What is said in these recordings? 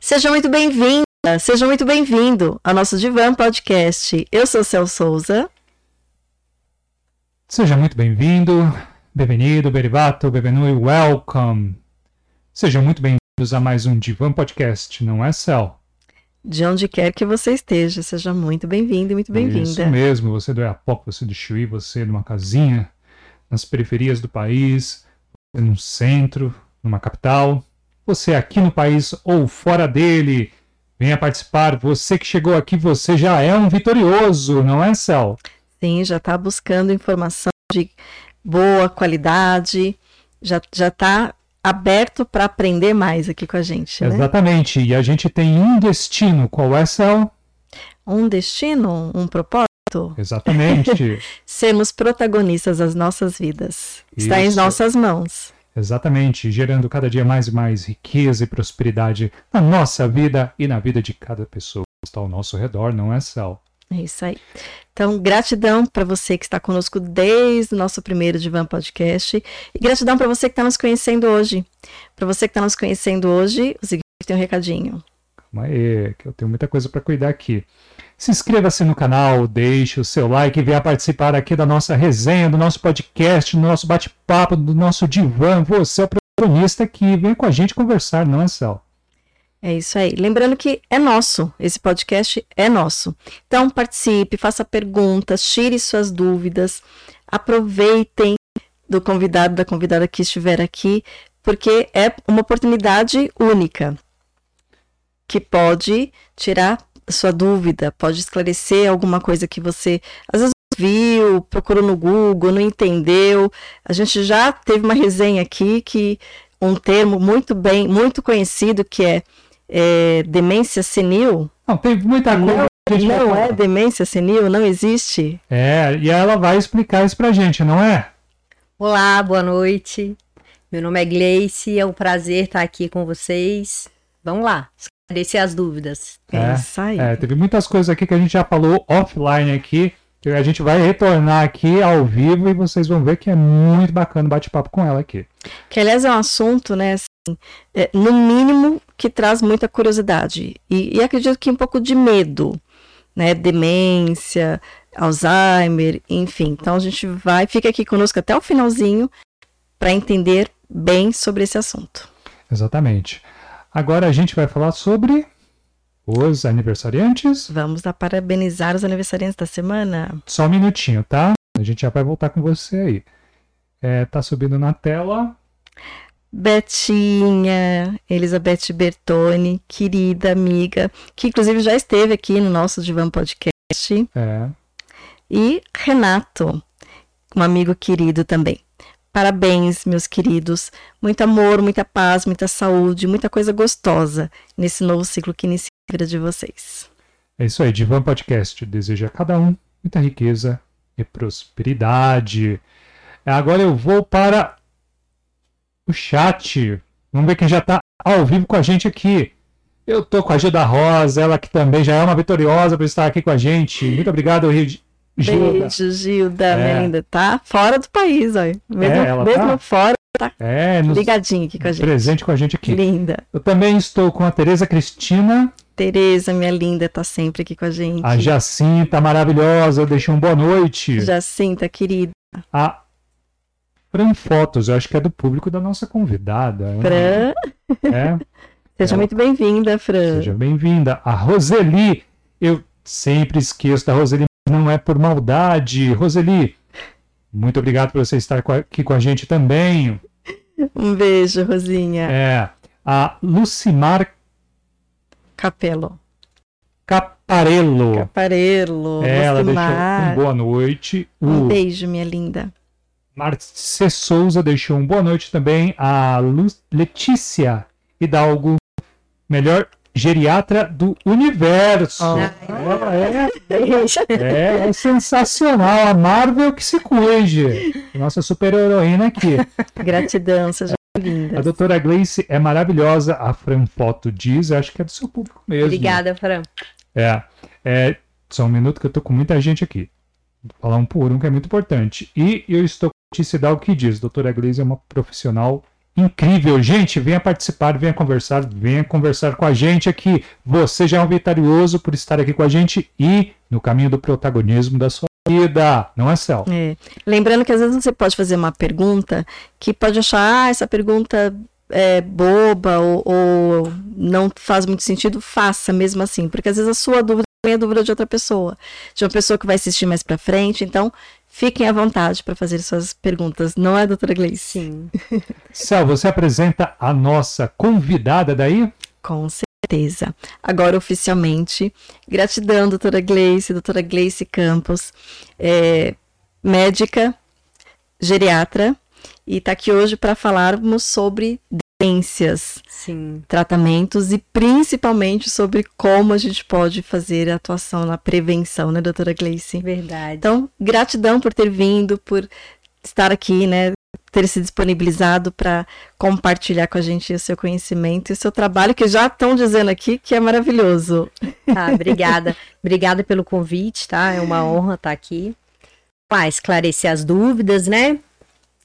Seja muito bem-vinda, seja muito bem-vindo ao nosso Divan Podcast. Eu sou Cel Souza. Seja muito bem-vindo, bem-vindo, berivato, benvenui, welcome. Sejam muito bem-vindos a mais um Divan Podcast, não é, Cel? De onde quer que você esteja, seja muito bem-vindo e muito bem-vinda. Isso mesmo, você do Iapoc, você do Chuí, você numa casinha, nas periferias do país, você no centro, numa capital, você aqui no país ou fora dele, venha participar. Você que chegou aqui, você já é um vitorioso, não é, Cel? Sim, já está buscando informação de boa qualidade, já está aberto para aprender mais aqui com a gente. Né? Exatamente. E a gente tem um destino. Qual é, Cel? Um destino, um propósito. Exatamente. Sermos protagonistas das nossas vidas. Isso. Está em nossas mãos. Exatamente, gerando cada dia mais e mais riqueza e prosperidade na nossa vida e na vida de cada pessoa que está ao nosso redor, não é, Cel? É isso aí. Então, gratidão para você que está conosco desde o nosso primeiro Divan Podcast. E gratidão para você que está nos conhecendo hoje. Para você que está nos conhecendo hoje, o seguinte tem um recadinho. Calma aí, que eu tenho muita coisa para cuidar aqui. Se inscreva-se no canal, deixe o seu like e venha participar aqui da nossa resenha, do nosso podcast, do nosso bate-papo, do nosso divã. Você é o protagonista aqui, vem com a gente conversar, não é, Cel? É isso aí. Lembrando que é nosso, esse podcast é nosso. Então participe, faça perguntas, tire suas dúvidas, aproveitem do convidado, da convidada que estiver aqui, porque é uma oportunidade única que pode tirar sua dúvida, pode esclarecer alguma coisa que você às vezes viu, procurou no Google, não entendeu. A gente já teve uma resenha aqui que um termo muito bem, muito conhecido que é, é demência senil. Não, tem muita coisa. Não, não é demência senil, não existe. É, e ela vai explicar isso pra gente, não é? Olá, boa noite. Meu nome é Gleice, é um prazer estar aqui com vocês. Vamos lá, esclarecer as dúvidas. É, é isso aí. É, teve muitas coisas aqui que a gente já falou offline aqui, que a gente vai retornar aqui ao vivo e vocês vão ver que é muito bacana o bate-papo com ela aqui. Que aliás é um assunto, né, assim, é, no mínimo que traz muita curiosidade e, e acredito que um pouco de medo, né, demência, Alzheimer, enfim. Então a gente vai, fica aqui conosco até o finalzinho para entender bem sobre esse assunto. Exatamente. Agora a gente vai falar sobre os aniversariantes. Vamos lá parabenizar os aniversariantes da semana. Só um minutinho, tá? A gente já vai voltar com você aí. É, tá subindo na tela. Betinha, Elizabeth Bertoni, querida amiga, que inclusive já esteve aqui no nosso Divan Podcast. É. E Renato, um amigo querido também. Parabéns, meus queridos. Muito amor, muita paz, muita saúde, muita coisa gostosa nesse novo ciclo que inicia a vida de vocês. É isso aí, Divan Podcast deseja a cada um muita riqueza e prosperidade. Agora eu vou para o chat. Vamos ver quem já está ao vivo com a gente aqui. Eu tô com a Gilda Rosa, ela que também já é uma vitoriosa por estar aqui com a gente. Muito obrigado, Rio de Gilda. Beijo, Gilda, é. minha linda. Tá fora do país, olha. Mesmo, é, mesmo tá? fora, tá é, ligadinha aqui com a gente. Presente com a gente aqui. Linda. Eu também estou com a Tereza Cristina. Tereza, minha linda, tá sempre aqui com a gente. A Jacinta, maravilhosa, deixou um boa noite. Jacinta, querida. A Fran Fotos, eu acho que é do público da nossa convidada. Fran. É. Seja muito bem-vinda, Fran. Seja bem-vinda. A Roseli, eu sempre esqueço da Roseli não é por maldade. Roseli, muito obrigado por você estar aqui com a gente também. Um beijo, Rosinha. É. A Lucimar Capelo. Caparello. Caparello. É, ela deixou um boa noite. Um o beijo, minha linda. Marce Souza deixou um boa noite também. A Lu Letícia Hidalgo. Melhor geriatra do universo. Oh. é, é, é, sensacional. A Marvel que se cuide. Nossa super heroína aqui. Gratidão, seja linda. A doutora Gleice é maravilhosa. A Fran Foto diz, acho que é do seu público mesmo. Obrigada, Fran. É, é. Só um minuto que eu tô com muita gente aqui. Vou falar um por um que é muito importante. E eu estou com a Hidalgo que diz, doutora Gleice é uma profissional incrível. Gente, venha participar, venha conversar, venha conversar com a gente aqui. Você já é um vitorioso por estar aqui com a gente e no caminho do protagonismo da sua vida, não é, Céu? É. Lembrando que às vezes você pode fazer uma pergunta que pode achar, ah, essa pergunta é boba ou, ou não faz muito sentido, faça mesmo assim, porque às vezes a sua dúvida a dúvida de outra pessoa, de uma pessoa que vai assistir mais para frente, então fiquem à vontade para fazer suas perguntas, não é, doutora Gleice? Sim. Céu, você apresenta a nossa convidada daí? Com certeza. Agora, oficialmente, gratidão, doutora Gleice, doutora Gleice Campos, é, médica, geriatra, e está aqui hoje para falarmos sobre demências, Sim. tratamentos e principalmente sobre como a gente pode fazer a atuação na prevenção, né, doutora Gleice? Verdade. Então, gratidão por ter vindo, por estar aqui, né? Ter se disponibilizado para compartilhar com a gente o seu conhecimento e o seu trabalho, que já estão dizendo aqui que é maravilhoso. Tá, obrigada. obrigada pelo convite, tá? É uma honra estar aqui. Para esclarecer as dúvidas, né?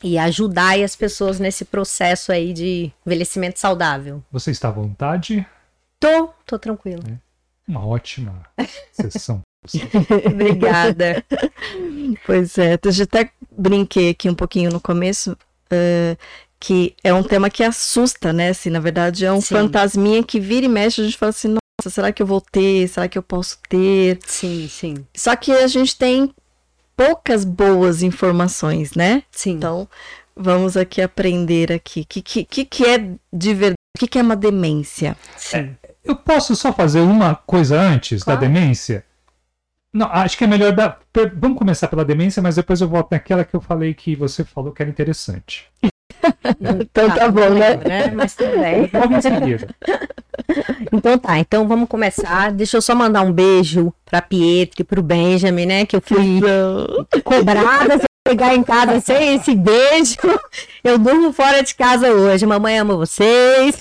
E ajudar as pessoas nesse processo aí de envelhecimento saudável. Você está à vontade? Tô, tô tranquilo. Uma ótima sessão. Obrigada. Pois é, eu já até brinquei aqui um pouquinho no começo, eh, que é um tema que assusta, né? Assim, na verdade, é um Sim. fantasminha que vira e mexe, a gente fala assim, nossa, será que eu vou ter? Será que eu posso ter? Sim, sim, Só que a gente tem poucas boas informações, né? sim. Então, vamos aqui aprender aqui. O que, que, que, é de verdade? O que, que é uma demência? sim. Eu posso só fazer uma coisa antes Claro. da demência? Não, acho que é melhor dar. Vamos começar pela demência, mas depois eu volto naquela que eu falei que você falou que era interessante. Então tá bom, né? Mas tudo bem. Então tá, então vamos começar. Deixa eu só mandar um beijo pra Pietro e pro Benjamin, né? Que eu fui Não. cobrada se eu chegar em casa sem esse beijo. Eu durmo fora de casa hoje. Mamãe ama vocês.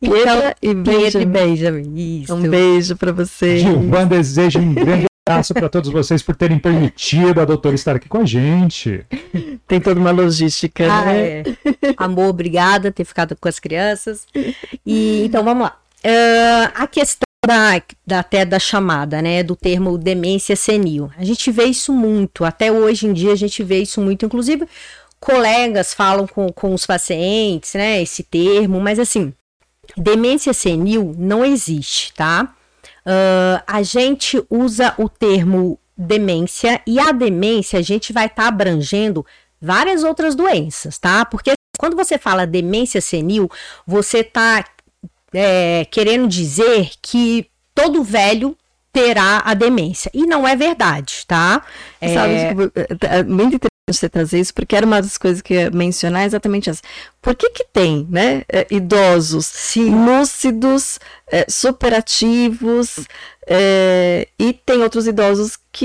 Pietra e Pietro e Benjamin. Benjamin. Isso. Um beijo pra vocês. Gilvan deseja um grande abraço para todos vocês por terem permitido a doutora estar aqui com a gente. Tem toda uma logística, Ah, né? é. Amor, obrigada por ter ficado com as crianças. E então vamos lá. Ah, a questão da, da- até da chamada, né, do termo demência senil. A gente vê isso muito, até hoje em dia a gente vê isso muito, inclusive colegas falam com, com os pacientes, né, esse termo, mas assim, demência senil não existe, tá? Ah, a gente usa o termo demência e a demência a gente vai estar abrangendo várias outras doenças, tá? Porque quando você fala demência senil, você tá é, querendo dizer que todo velho terá a demência. E não é verdade, tá? É, Sabe, tipo, é muito interessante você trazer isso, porque era uma das coisas que eu ia mencionar exatamente essa. Por que que tem, né, é, idosos sim, lúcidos, é, superativos, é, e tem outros idosos que,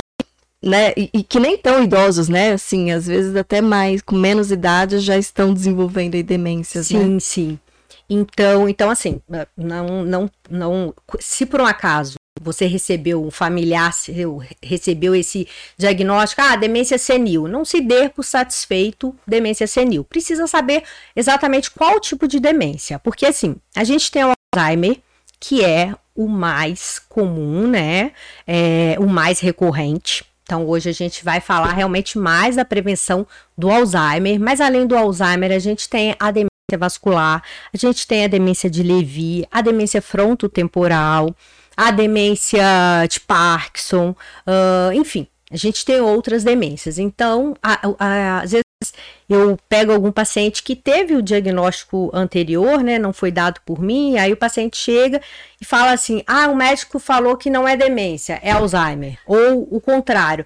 né, e, e que nem tão idosos, né, assim, às vezes até mais, com menos idade, já estão desenvolvendo aí demências, né? sim, sim. Então, então assim, não, não, não, se por um acaso você recebeu um familiar seu, recebeu esse diagnóstico, ah, demência senil, não se dê por satisfeito demência senil. Precisa saber exatamente qual tipo de demência, porque assim, a gente tem o Alzheimer, que é o mais comum, né? É o mais recorrente. Então, hoje a gente vai falar realmente mais da prevenção do Alzheimer, mas além do Alzheimer, a gente tem a demência vascular, a gente tem a demência de Levy, a demência frontotemporal, a demência de Parkinson, ah, enfim, a gente tem outras demências. Então, a- a- às vezes eu pego algum paciente que teve o diagnóstico anterior, né, não foi dado por mim, aí o paciente chega e fala assim: ah, o médico falou que não é demência, é Alzheimer, ou o contrário.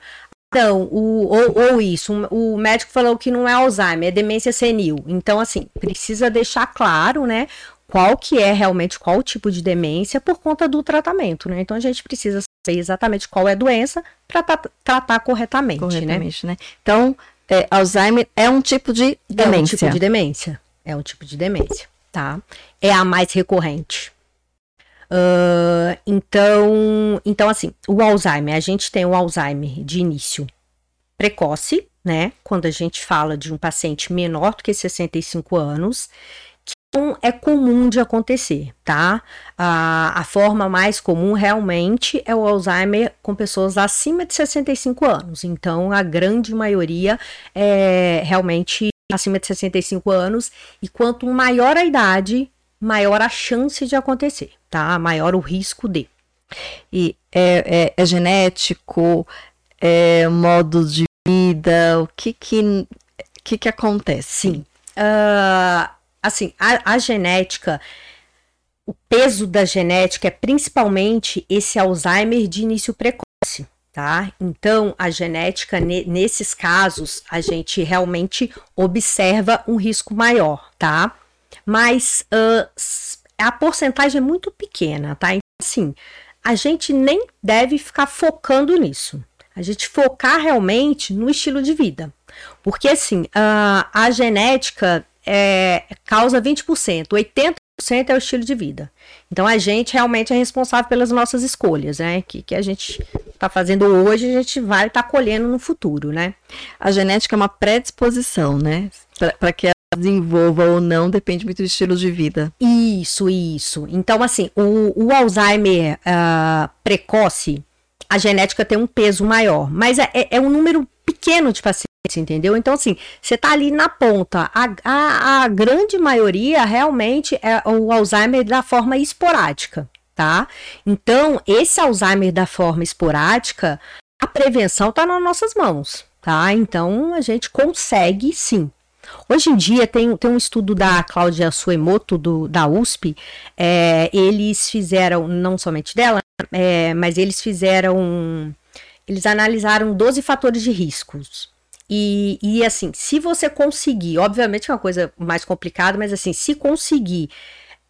Então, o, ou, ou isso, o médico falou que não é Alzheimer, é demência senil. Então, assim, precisa deixar claro, né, qual que é realmente qual tipo de demência por conta do tratamento, né? Então, a gente precisa saber exatamente qual é a doença para tratar corretamente, né? Corretamente, né? Então, é, Alzheimer é um tipo de É um demência. tipo de demência. É um tipo de demência, tá? É a mais recorrente. Ah, então, então, assim, o Alzheimer, a gente tem o Alzheimer de início precoce, né? Quando a gente fala de um paciente menor do que 65 anos, é comum de acontecer, tá? A, a forma mais comum realmente é o Alzheimer com pessoas acima de 65 anos. Então, a grande maioria é realmente acima de 65 anos. E quanto maior a idade, maior a chance de acontecer, tá? Maior o risco de. E é, é, é genético, é modo de vida, o que que, que, que acontece? Sim. Uh, assim, a, a genética, o peso da genética é principalmente esse Alzheimer de início precoce. Tá? Então, a genética, nesses casos, a gente realmente observa um risco maior, tá? Mas uh, a porcentagem é muito pequena, tá? Então, assim, a gente nem deve ficar focando nisso. A gente focar realmente no estilo de vida. Porque, assim, uh, a genética é, causa 20%, 80% é o estilo de vida. Então a gente realmente é responsável pelas nossas escolhas, né? Que, que a gente está fazendo hoje, a gente vai estar tá colhendo no futuro, né? A genética é uma predisposição, né? Para que ela desenvolva ou não, depende muito do estilo de vida. Isso, isso. Então, assim, o, o Alzheimer uh, precoce, a genética tem um peso maior, mas é, é, é um número pequeno de pacientes entendeu? Então, assim, você tá ali na ponta. A, a, a, grande maioria realmente é o Alzheimer da forma esporádica, tá? Então, esse Alzheimer da forma esporádica, a prevenção tá nas nossas mãos, tá? Então, a gente consegue sim. Hoje em dia tem, tem um estudo da Cláudia Suemoto, do, da USP, é, eles fizeram, não somente dela, é, mas eles fizeram, eles analisaram 12 fatores de riscos. E, e assim, se você conseguir, obviamente é uma coisa mais complicada, mas assim, se conseguir,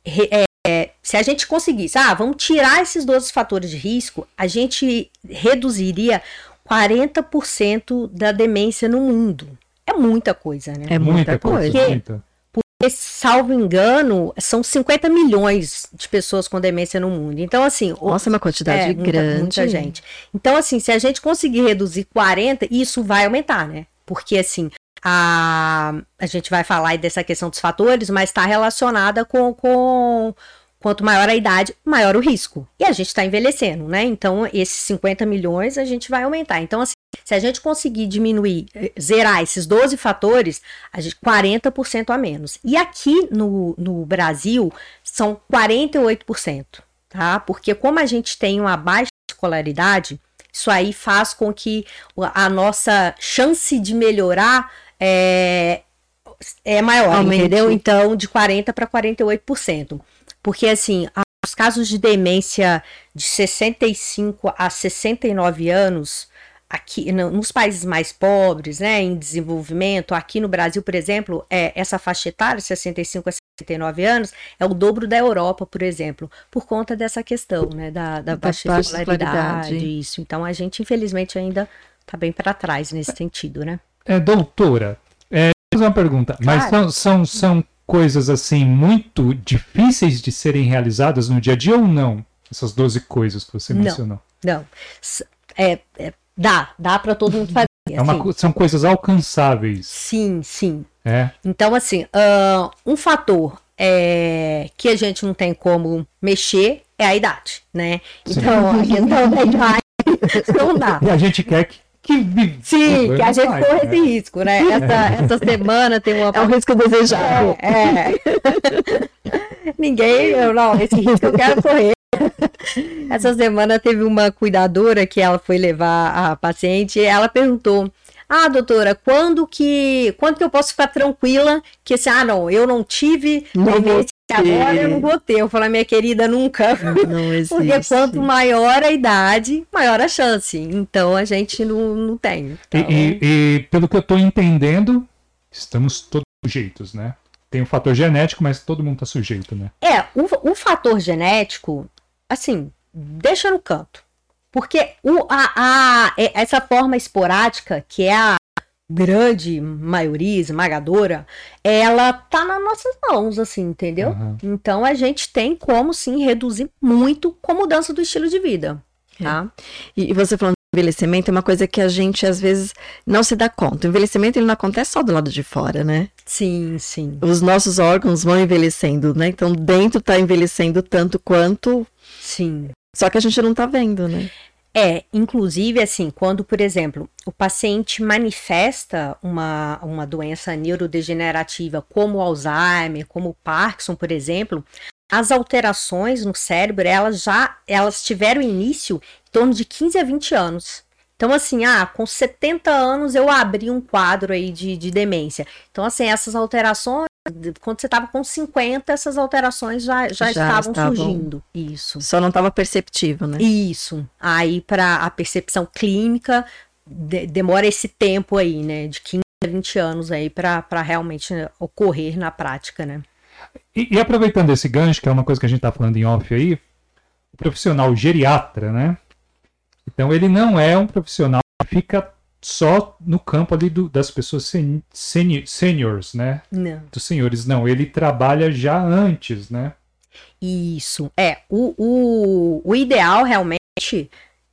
é, é, se a gente conseguisse, ah, vamos tirar esses 12 fatores de risco, a gente reduziria 40% da demência no mundo. É muita coisa, né? É muita, muita coisa. Porque, muita. Salvo engano, são 50 milhões de pessoas com demência no mundo. Então, assim. Nossa, é uma quantidade é, grande. Muita, muita gente. Então, assim, se a gente conseguir reduzir 40, isso vai aumentar, né? Porque, assim, a, a gente vai falar dessa questão dos fatores, mas está relacionada com, com quanto maior a idade, maior o risco. E a gente está envelhecendo, né? Então, esses 50 milhões a gente vai aumentar. Então, assim, se a gente conseguir diminuir, eh, zerar esses 12 fatores, a gente 40% a menos. E aqui no, no Brasil são 48%, tá? Porque como a gente tem uma baixa escolaridade, isso aí faz com que a nossa chance de melhorar é, é maior, Aumente. entendeu? Então, de 40% para 48%. Porque, assim, os casos de demência de 65 a 69 anos, aqui nos países mais pobres, né, em desenvolvimento, aqui no Brasil, por exemplo, é, essa faixa etária, 65 a 69 anos, é o dobro da Europa, por exemplo, por conta dessa questão, né, da, da, da baixa escolaridade, isso. Então, a gente, infelizmente, ainda está bem para trás nesse sentido, né? É, doutora, é, fazer uma pergunta, claro. mas são, são, são coisas, assim, muito difíceis de serem realizadas no dia a dia ou não? Essas 12 coisas que você não, mencionou. Não, é, é Dá, dá para todo mundo fazer. É uma, assim. São coisas alcançáveis. Sim, sim. É. Então, assim, uh, um fator é, que a gente não tem como mexer é a idade, né? Então, a idade não dá. E a gente quer que que Sim, que a gente corra né? esse risco, né? Essa, essa semana tem uma. É um risco desejado. É. é. Ninguém, eu, não, esse risco eu quero correr. Essa semana teve uma cuidadora que ela foi levar a paciente e ela perguntou: Ah, doutora, quando que quando que eu posso ficar tranquila que esse, ah, não, eu não tive, não agora eu não vou ter. Eu falei, minha querida, nunca. Não existe. Porque quanto maior a idade, maior a chance. Então a gente não, não tem. Então... E, e, e pelo que eu estou entendendo, estamos todos sujeitos, né? Tem o fator genético, mas todo mundo está sujeito, né? É, o, o fator genético, assim, deixa no canto. Porque o, a, a, essa forma esporádica, que é a grande maioria esmagadora, ela tá nas nossas mãos, assim, entendeu? Uhum. Então a gente tem como sim reduzir muito com mudança do estilo de vida. Tá? É. E, e, você falando envelhecimento é uma coisa que a gente às vezes não se dá conta. O envelhecimento ele não acontece só do lado de fora, né? Sim, sim. Os nossos órgãos vão envelhecendo, né? Então dentro tá envelhecendo tanto quanto. Sim. Só que a gente não tá vendo, né? É, inclusive, assim, quando, por exemplo, o paciente manifesta uma, uma doença neurodegenerativa, como Alzheimer, como Parkinson, por exemplo, as alterações no cérebro, elas já elas tiveram início em torno de 15 a 20 anos. Então, assim, ah, com 70 anos eu abri um quadro aí de, de demência. Então, assim, essas alterações, quando você estava com 50, essas alterações já, já, já estavam, estavam, surgindo. Isso. Só não estava perceptível, né? Isso. Aí, para a percepção clínica, de, demora esse tempo aí, né? De 15 a 20 anos aí para realmente ocorrer na prática, né? E, e, aproveitando esse gancho, que é uma coisa que a gente está falando em off aí, o profissional geriatra, né? Então ele não é um profissional que fica só no campo ali do, das pessoas sen, sen, seniors, né? Não. Dos senhores, não. Ele trabalha já antes, né? Isso. É, o, o, o ideal realmente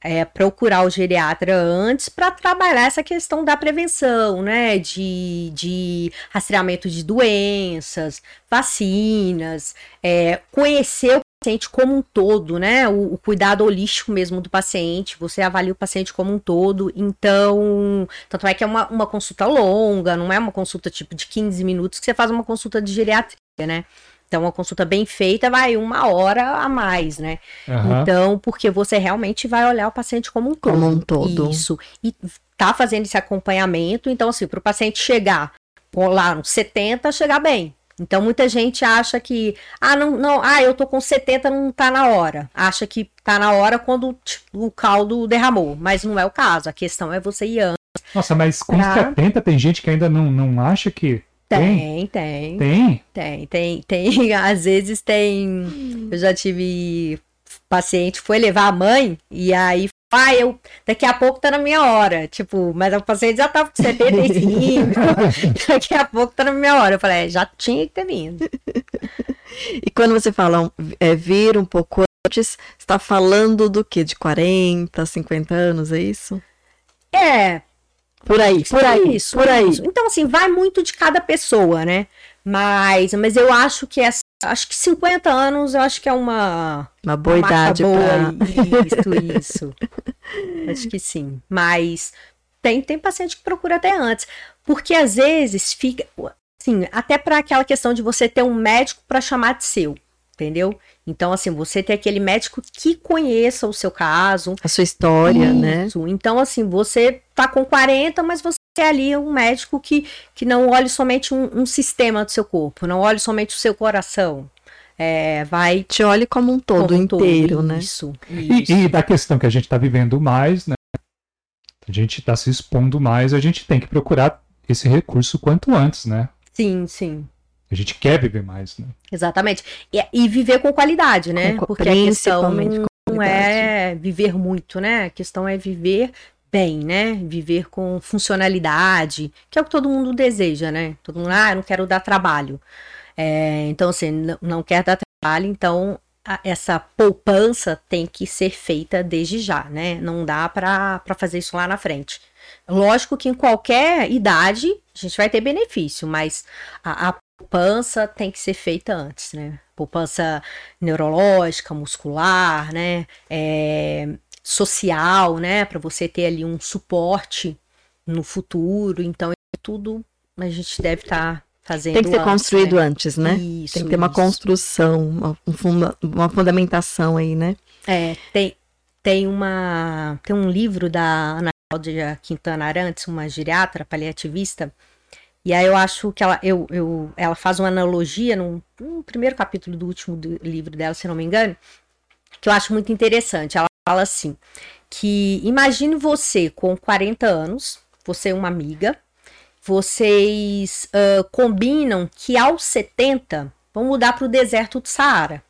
é, procurar o geriatra antes para trabalhar essa questão da prevenção, né? De, de rastreamento de doenças, vacinas, é, conhecer o paciente como um todo, né? O, o, cuidado holístico mesmo do paciente, você avalia o paciente como um todo. Então, tanto é que é uma, uma consulta longa, não é uma consulta tipo de 15 minutos que você faz uma consulta de geriatria, né? Então, uma consulta bem feita vai uma hora a mais, né? Uhum. Então, porque você realmente vai olhar o paciente como um todo. Como um todo. Isso. E tá fazendo esse acompanhamento. Então, assim, para o paciente chegar lá nos 70, chegar bem. Então, muita gente acha que, ah, não, não, ah, eu tô com 70, não tá na hora. Acha que tá na hora quando tipo, o caldo derramou. Mas não é o caso. A questão é você ir antes. Nossa, mas com pra... 70 tem gente que ainda não, não acha que tem, tem. Tem? Tem, tem, tem. Às vezes tem. Eu já tive paciente foi levar a mãe e aí ah, eu daqui a pouco tá na minha hora. Tipo, mas o paciente já tava com 75. daqui a pouco tá na minha hora. Eu falei, é, já tinha que ter vindo. E quando você fala é, vir um pouco antes, está falando do que? De 40, 50 anos, é isso? É, por aí, por aí, isso, por aí. Isso. Então, assim, vai muito de cada pessoa, né? Mas, mas eu acho que essa, acho que 50 anos eu acho que é uma uma boa uma idade boa pra... isso, isso. acho que sim. Mas tem tem paciente que procura até antes, porque às vezes fica assim, até para aquela questão de você ter um médico para chamar de seu, entendeu? Então, assim, você ter aquele médico que conheça o seu caso. A sua história, né? Isso. né? Então, assim, você tá com 40, mas você é ali um médico que, que não olhe somente um, um sistema do seu corpo, não olhe somente o seu coração. É, vai. Te olhe como um todo como um inteiro, todo. né? Isso. isso. E, e, da questão que a gente está vivendo mais, né? A gente está se expondo mais, a gente tem que procurar esse recurso quanto antes, né? Sim, sim. A gente quer viver mais, né? Exatamente. E, e viver com qualidade, né? Com, Porque a questão não é viver muito, né? A questão é viver bem, né? Viver com funcionalidade, que é o que todo mundo deseja, né? Todo mundo, ah, eu não quero dar trabalho. É, então, assim, não, quer dar trabalho, então a, essa poupança tem que ser feita desde já, né? Não dá para fazer isso lá na frente. Lógico que em qualquer idade a gente vai ter benefício, mas a, a poupança tem que ser feita antes, né? Poupança neurológica, muscular, né? É, social, né? Para você ter ali um suporte no futuro. Então, é tudo a gente deve estar tá fazendo. Tem que ser antes, construído né? antes, né? Isso, tem que ter uma construção, uma, funda uma fundamentação aí, né? É, tem, tem uma. Tem um livro da Ana Cláudia Quintana Arantes, uma geriatra paliativista, e aí eu acho que ela, eu, eu, ela faz uma analogia no, no primeiro capítulo do último do livro dela, se não me engano, que eu acho muito interessante. Ela fala assim: que imagine você com 40 anos, você é uma amiga, vocês uh, combinam que aos 70 vão mudar para o deserto do Saara.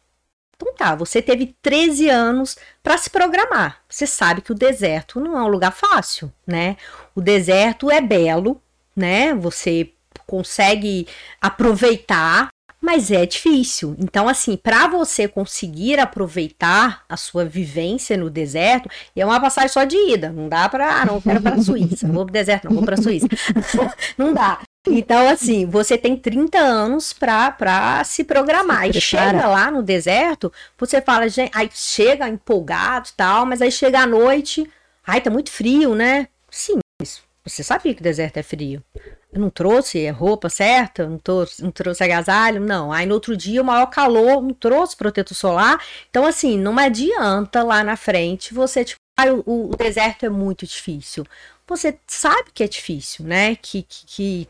Então tá, você teve 13 anos para se programar. Você sabe que o deserto não é um lugar fácil, né? O deserto é belo, né? Você consegue aproveitar, mas é difícil. Então, assim, para você conseguir aproveitar a sua vivência no deserto, e é uma passagem só de ida, não dá para, ah, não quero para a Suíça, não vou para o deserto, não vou para a Suíça. não dá. Então, assim, você tem 30 anos para se programar. Se e chega lá no deserto, você fala, gente, aí chega empolgado e tal, mas aí chega à noite, ai, tá muito frio, né? Sim, você sabia que o deserto é frio. Não trouxe roupa certa, não trouxe, não trouxe agasalho, não. Aí no outro dia o maior calor, não trouxe protetor solar. Então, assim, não adianta lá na frente você, tipo, ah, o, o deserto é muito difícil. Você sabe que é difícil, né? Que, que, que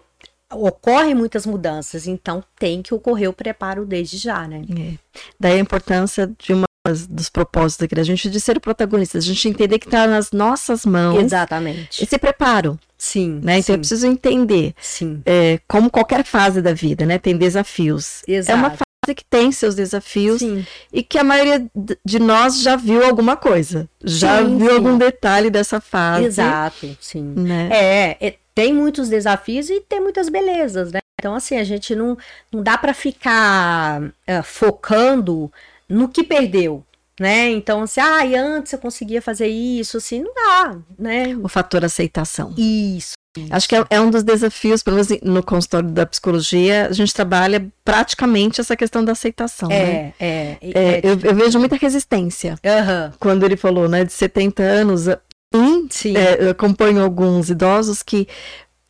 ocorrem muitas mudanças, então tem que ocorrer o preparo desde já, né? É. Daí a importância de uma dos propósitos aqui da gente de ser o protagonista, a gente entender que está nas nossas mãos. Exatamente. Esse preparo. Sim. Né? Então sim. eu preciso entender. Sim. É, como qualquer fase da vida, né? Tem desafios. Exato. É uma fase que tem seus desafios sim. e que a maioria de nós já viu alguma coisa. Já Sim, viu algum detalhe dessa fase. Exato, sim. Né? É, é, tem muitos desafios e tem muitas belezas, né? Então, assim, a gente não, não dá para ficar é, focando no que perdeu, né? Então, assim, ah, antes eu conseguia fazer isso, assim, não dá, né? O fator aceitação. Isso. Acho que é, é um dos desafios, pelo menos no consultório da psicologia, a gente trabalha praticamente essa questão da aceitação. né? É, é. É, é eu, eu vejo muita resistência. Aham, Quando ele falou, né, de 70 anos, sim, sim. é, eu acompanho alguns idosos que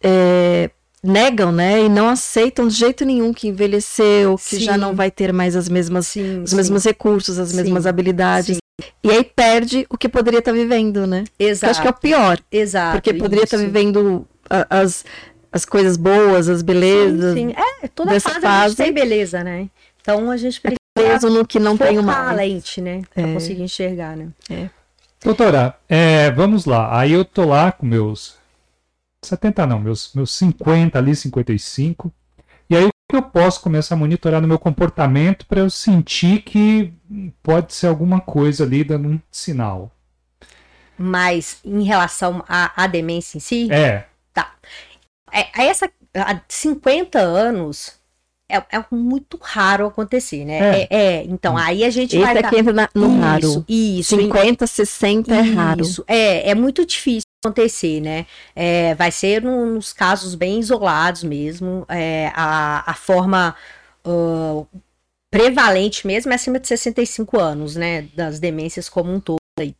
é, negam, né, e não aceitam de jeito nenhum que envelheceu, que Sim. já não vai ter mais as mesmas, sim, os sim. mesmos recursos, as Sim. mesmas habilidades. Sim. E aí perde o que poderia estar vivendo, né? Que eu Exato. acho que é o pior, Exato. porque poderia estar isso. vivendo a- as, as coisas boas, as belezas, Sim, sim. É, toda dessa fase, a fase. gente tem beleza, né? Então a gente precisa preso no que não tem a mais. lente, né? Pra É. conseguir enxergar, né? Doutora, é, vamos lá. Aí eu tô lá com meus 70 não, meus, meus 50 ali, 55. E aí o que eu posso começar a monitorar no meu comportamento para eu sentir que pode ser alguma coisa ali dando um sinal? Mas em relação à, à demência em si, É, é, a essa há 50 anos é, é muito raro acontecer, né? É. É, é, então aí a gente Esse vai é tá- que entra na- no isso, raro. Isso, 50, 60 é raro. Isso, é, é muito difícil acontecer, né? É, vai ser num- nos casos bem isolados mesmo. É, a, a forma ah, prevalente mesmo é acima de 65 anos, né? Das demências como um todo aí.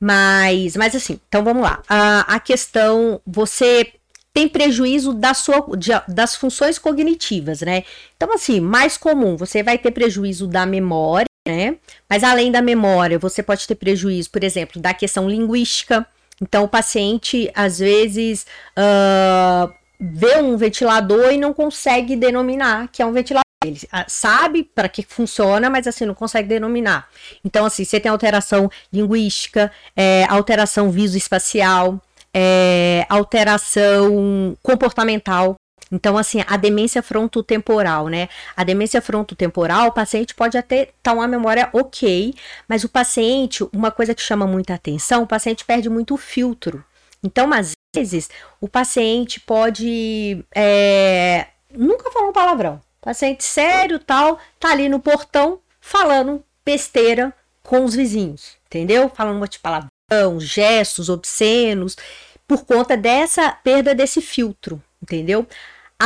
Mas, mas assim, então vamos lá. A, a questão, você tem prejuízo da sua, de- das funções cognitivas, né? Então, assim, mais comum, você vai ter prejuízo da memória, né? Mas além da memória, você pode ter prejuízo, por exemplo, da questão linguística. Então, o paciente, às vezes, ah, vê um ventilador e não consegue denominar que é um ventilador. Ele ah, sabe para que funciona, mas assim, não consegue denominar. Então, assim, você tem alteração linguística, é, alteração visoespacial, é, alteração comportamental. Então, assim, a demência frontotemporal, né? A demência frontotemporal, o paciente pode até estar uma memória ok, mas o paciente, uma coisa que chama muita atenção, o paciente perde muito o filtro. Então, às vezes, o paciente pode é, nunca falar um palavrão. Paciente sério, tal, tá ali no portão falando besteira com os vizinhos, entendeu? Falando um monte de palavrão, gestos obscenos, por conta dessa perda desse filtro, entendeu?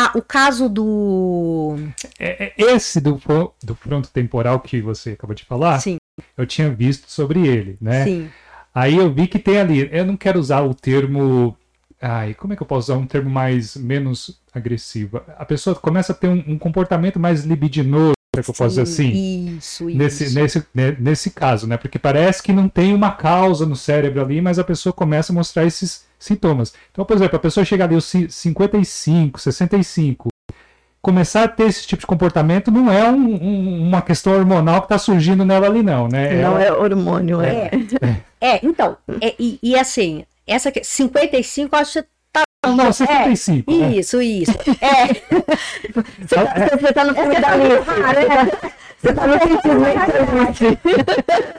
Ah, o caso do. é- é esse do, do fronto temporal que você acabou de falar, Sim, eu tinha visto sobre ele, né? sim. Aí eu vi que tem ali, eu não quero usar o termo. Ai, como é que eu posso usar um termo mais menos agressivo? A pessoa começa a ter um, um comportamento mais libidinoso, é que eu posso dizer assim. Isso, isso. Nesse, nesse, ne- nesse caso, né? Porque parece que não tem uma causa no cérebro ali, mas a pessoa começa a mostrar esses sintomas. Então, por exemplo, a pessoa chega ali aos ci- 55, 65, começar a ter esse tipo de comportamento não é um- um- uma questão hormonal que está surgindo nela ali, não, né? Não Ela- é hormônio, é. É, é então, é, e, e assim, essa que- 55, eu acho que tá. Não, não, 65. né? Isso, isso. É, Você tá, você tá no fim da lista. Você tá no sentimento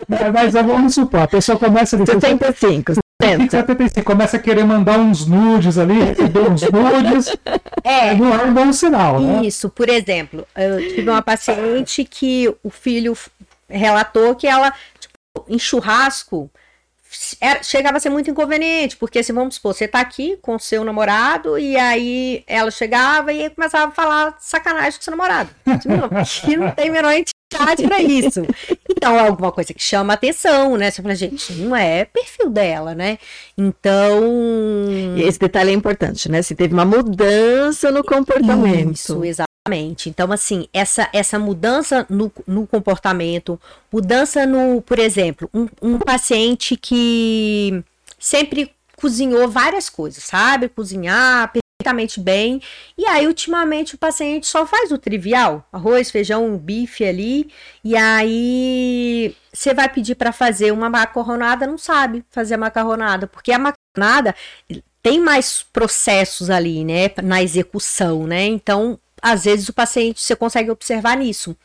Mas, mas vamos supor, a pessoa começa ali. 65. 70. 75. Começa a querer mandar uns nudes ali, receber uns nudes. É, Não é um bom sinal, né? Isso, por exemplo, eu tive uma paciente que o filho relatou que ela, tipo, em churrasco, era- chegava a ser muito inconveniente, porque assim, vamos supor, você tá aqui com seu namorado e aí ela chegava e começava a falar sacanagem com seu namorado. Que não tem menor pra isso. Então, é alguma coisa que chama atenção, né? Você fala, gente, não é perfil dela, né? Então. Esse detalhe é importante, né? Se teve uma mudança no comportamento. Isso, exatamente. Então, assim, essa, essa mudança no, no comportamento, mudança no, por exemplo, um, um paciente que sempre cozinhou várias coisas, sabe? Cozinhar perfeitamente bem. E aí, ultimamente, o paciente só faz o trivial: arroz, feijão, bife ali. E aí, você vai pedir para fazer uma macarronada, não sabe fazer a macarronada, porque a macarronada tem mais processos ali, né, na execução, né? Então, às vezes o paciente você consegue observar nisso.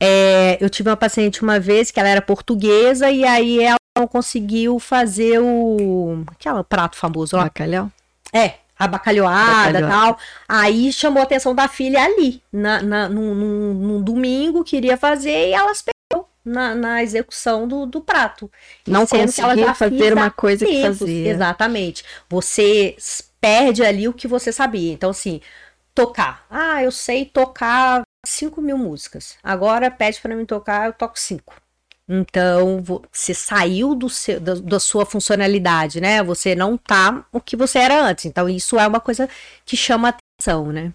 É, eu tive uma paciente uma vez que ela era portuguesa e aí ela não conseguiu fazer o aquele prato famoso lá. Bacalhau? É, a bacalhoada e tal. Aí chamou a atenção da filha ali, na, na, num, num- num domingo, queria fazer e elas pegou na, na execução do, do prato. Não que conseguia fazer uma coisa que tempos, fazia. Exatamente. Você perde ali o que você sabia. Então, assim, tocar. Ah, eu sei tocar 5 mil músicas. Agora pede pra mim tocar, eu toco 5. Então, vo- você saiu do seu, da, da sua funcionalidade, né? Você não tá o que você era antes. Então, isso é uma coisa que chama atenção, né?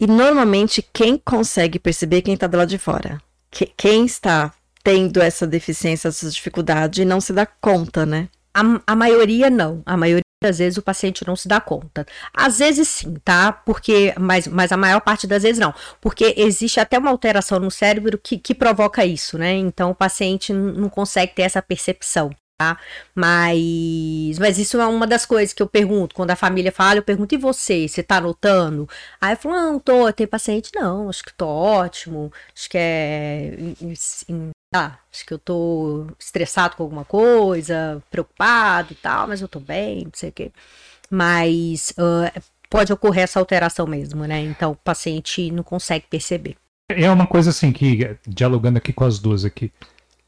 E normalmente quem consegue perceber é quem está do lado de fora. Que- quem está tendo essa deficiência, essa dificuldade, não se dá conta, né? A, a maioria não. A maioria das vezes o paciente não se dá conta. Às vezes sim, tá? Porque, mas, mas a maior parte das vezes não. Porque existe até uma alteração no cérebro que, que provoca isso, né? Então o paciente não consegue ter essa percepção. Tá? Mas, mas isso é uma das coisas que eu pergunto. Quando a família fala, eu pergunto: e você? Você tá anotando? Aí eu falo: não, tô. Tem paciente? Não, acho que tô ótimo. Acho que é. ah, acho que eu tô estressado com alguma coisa, preocupado e tal, mas eu tô bem, não sei o quê. Mas ah, pode ocorrer essa alteração mesmo, né? Então o paciente não consegue perceber. É uma coisa assim que, dialogando aqui com as duas aqui,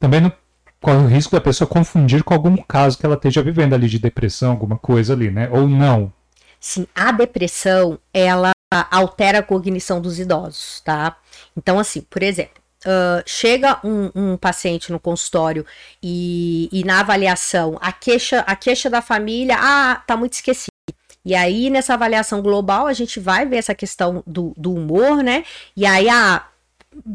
também não corre o risco da pessoa confundir com algum caso que ela esteja vivendo ali de depressão, alguma coisa ali, né? Ou não. Sim, a depressão, ela altera a cognição dos idosos, tá? Então, assim, por exemplo, ah, chega um, um paciente no consultório e, e na avaliação a queixa, a queixa da família, ah, tá muito esquecido. E aí, nessa avaliação global, a gente vai ver essa questão do, do humor, né? E aí, ah,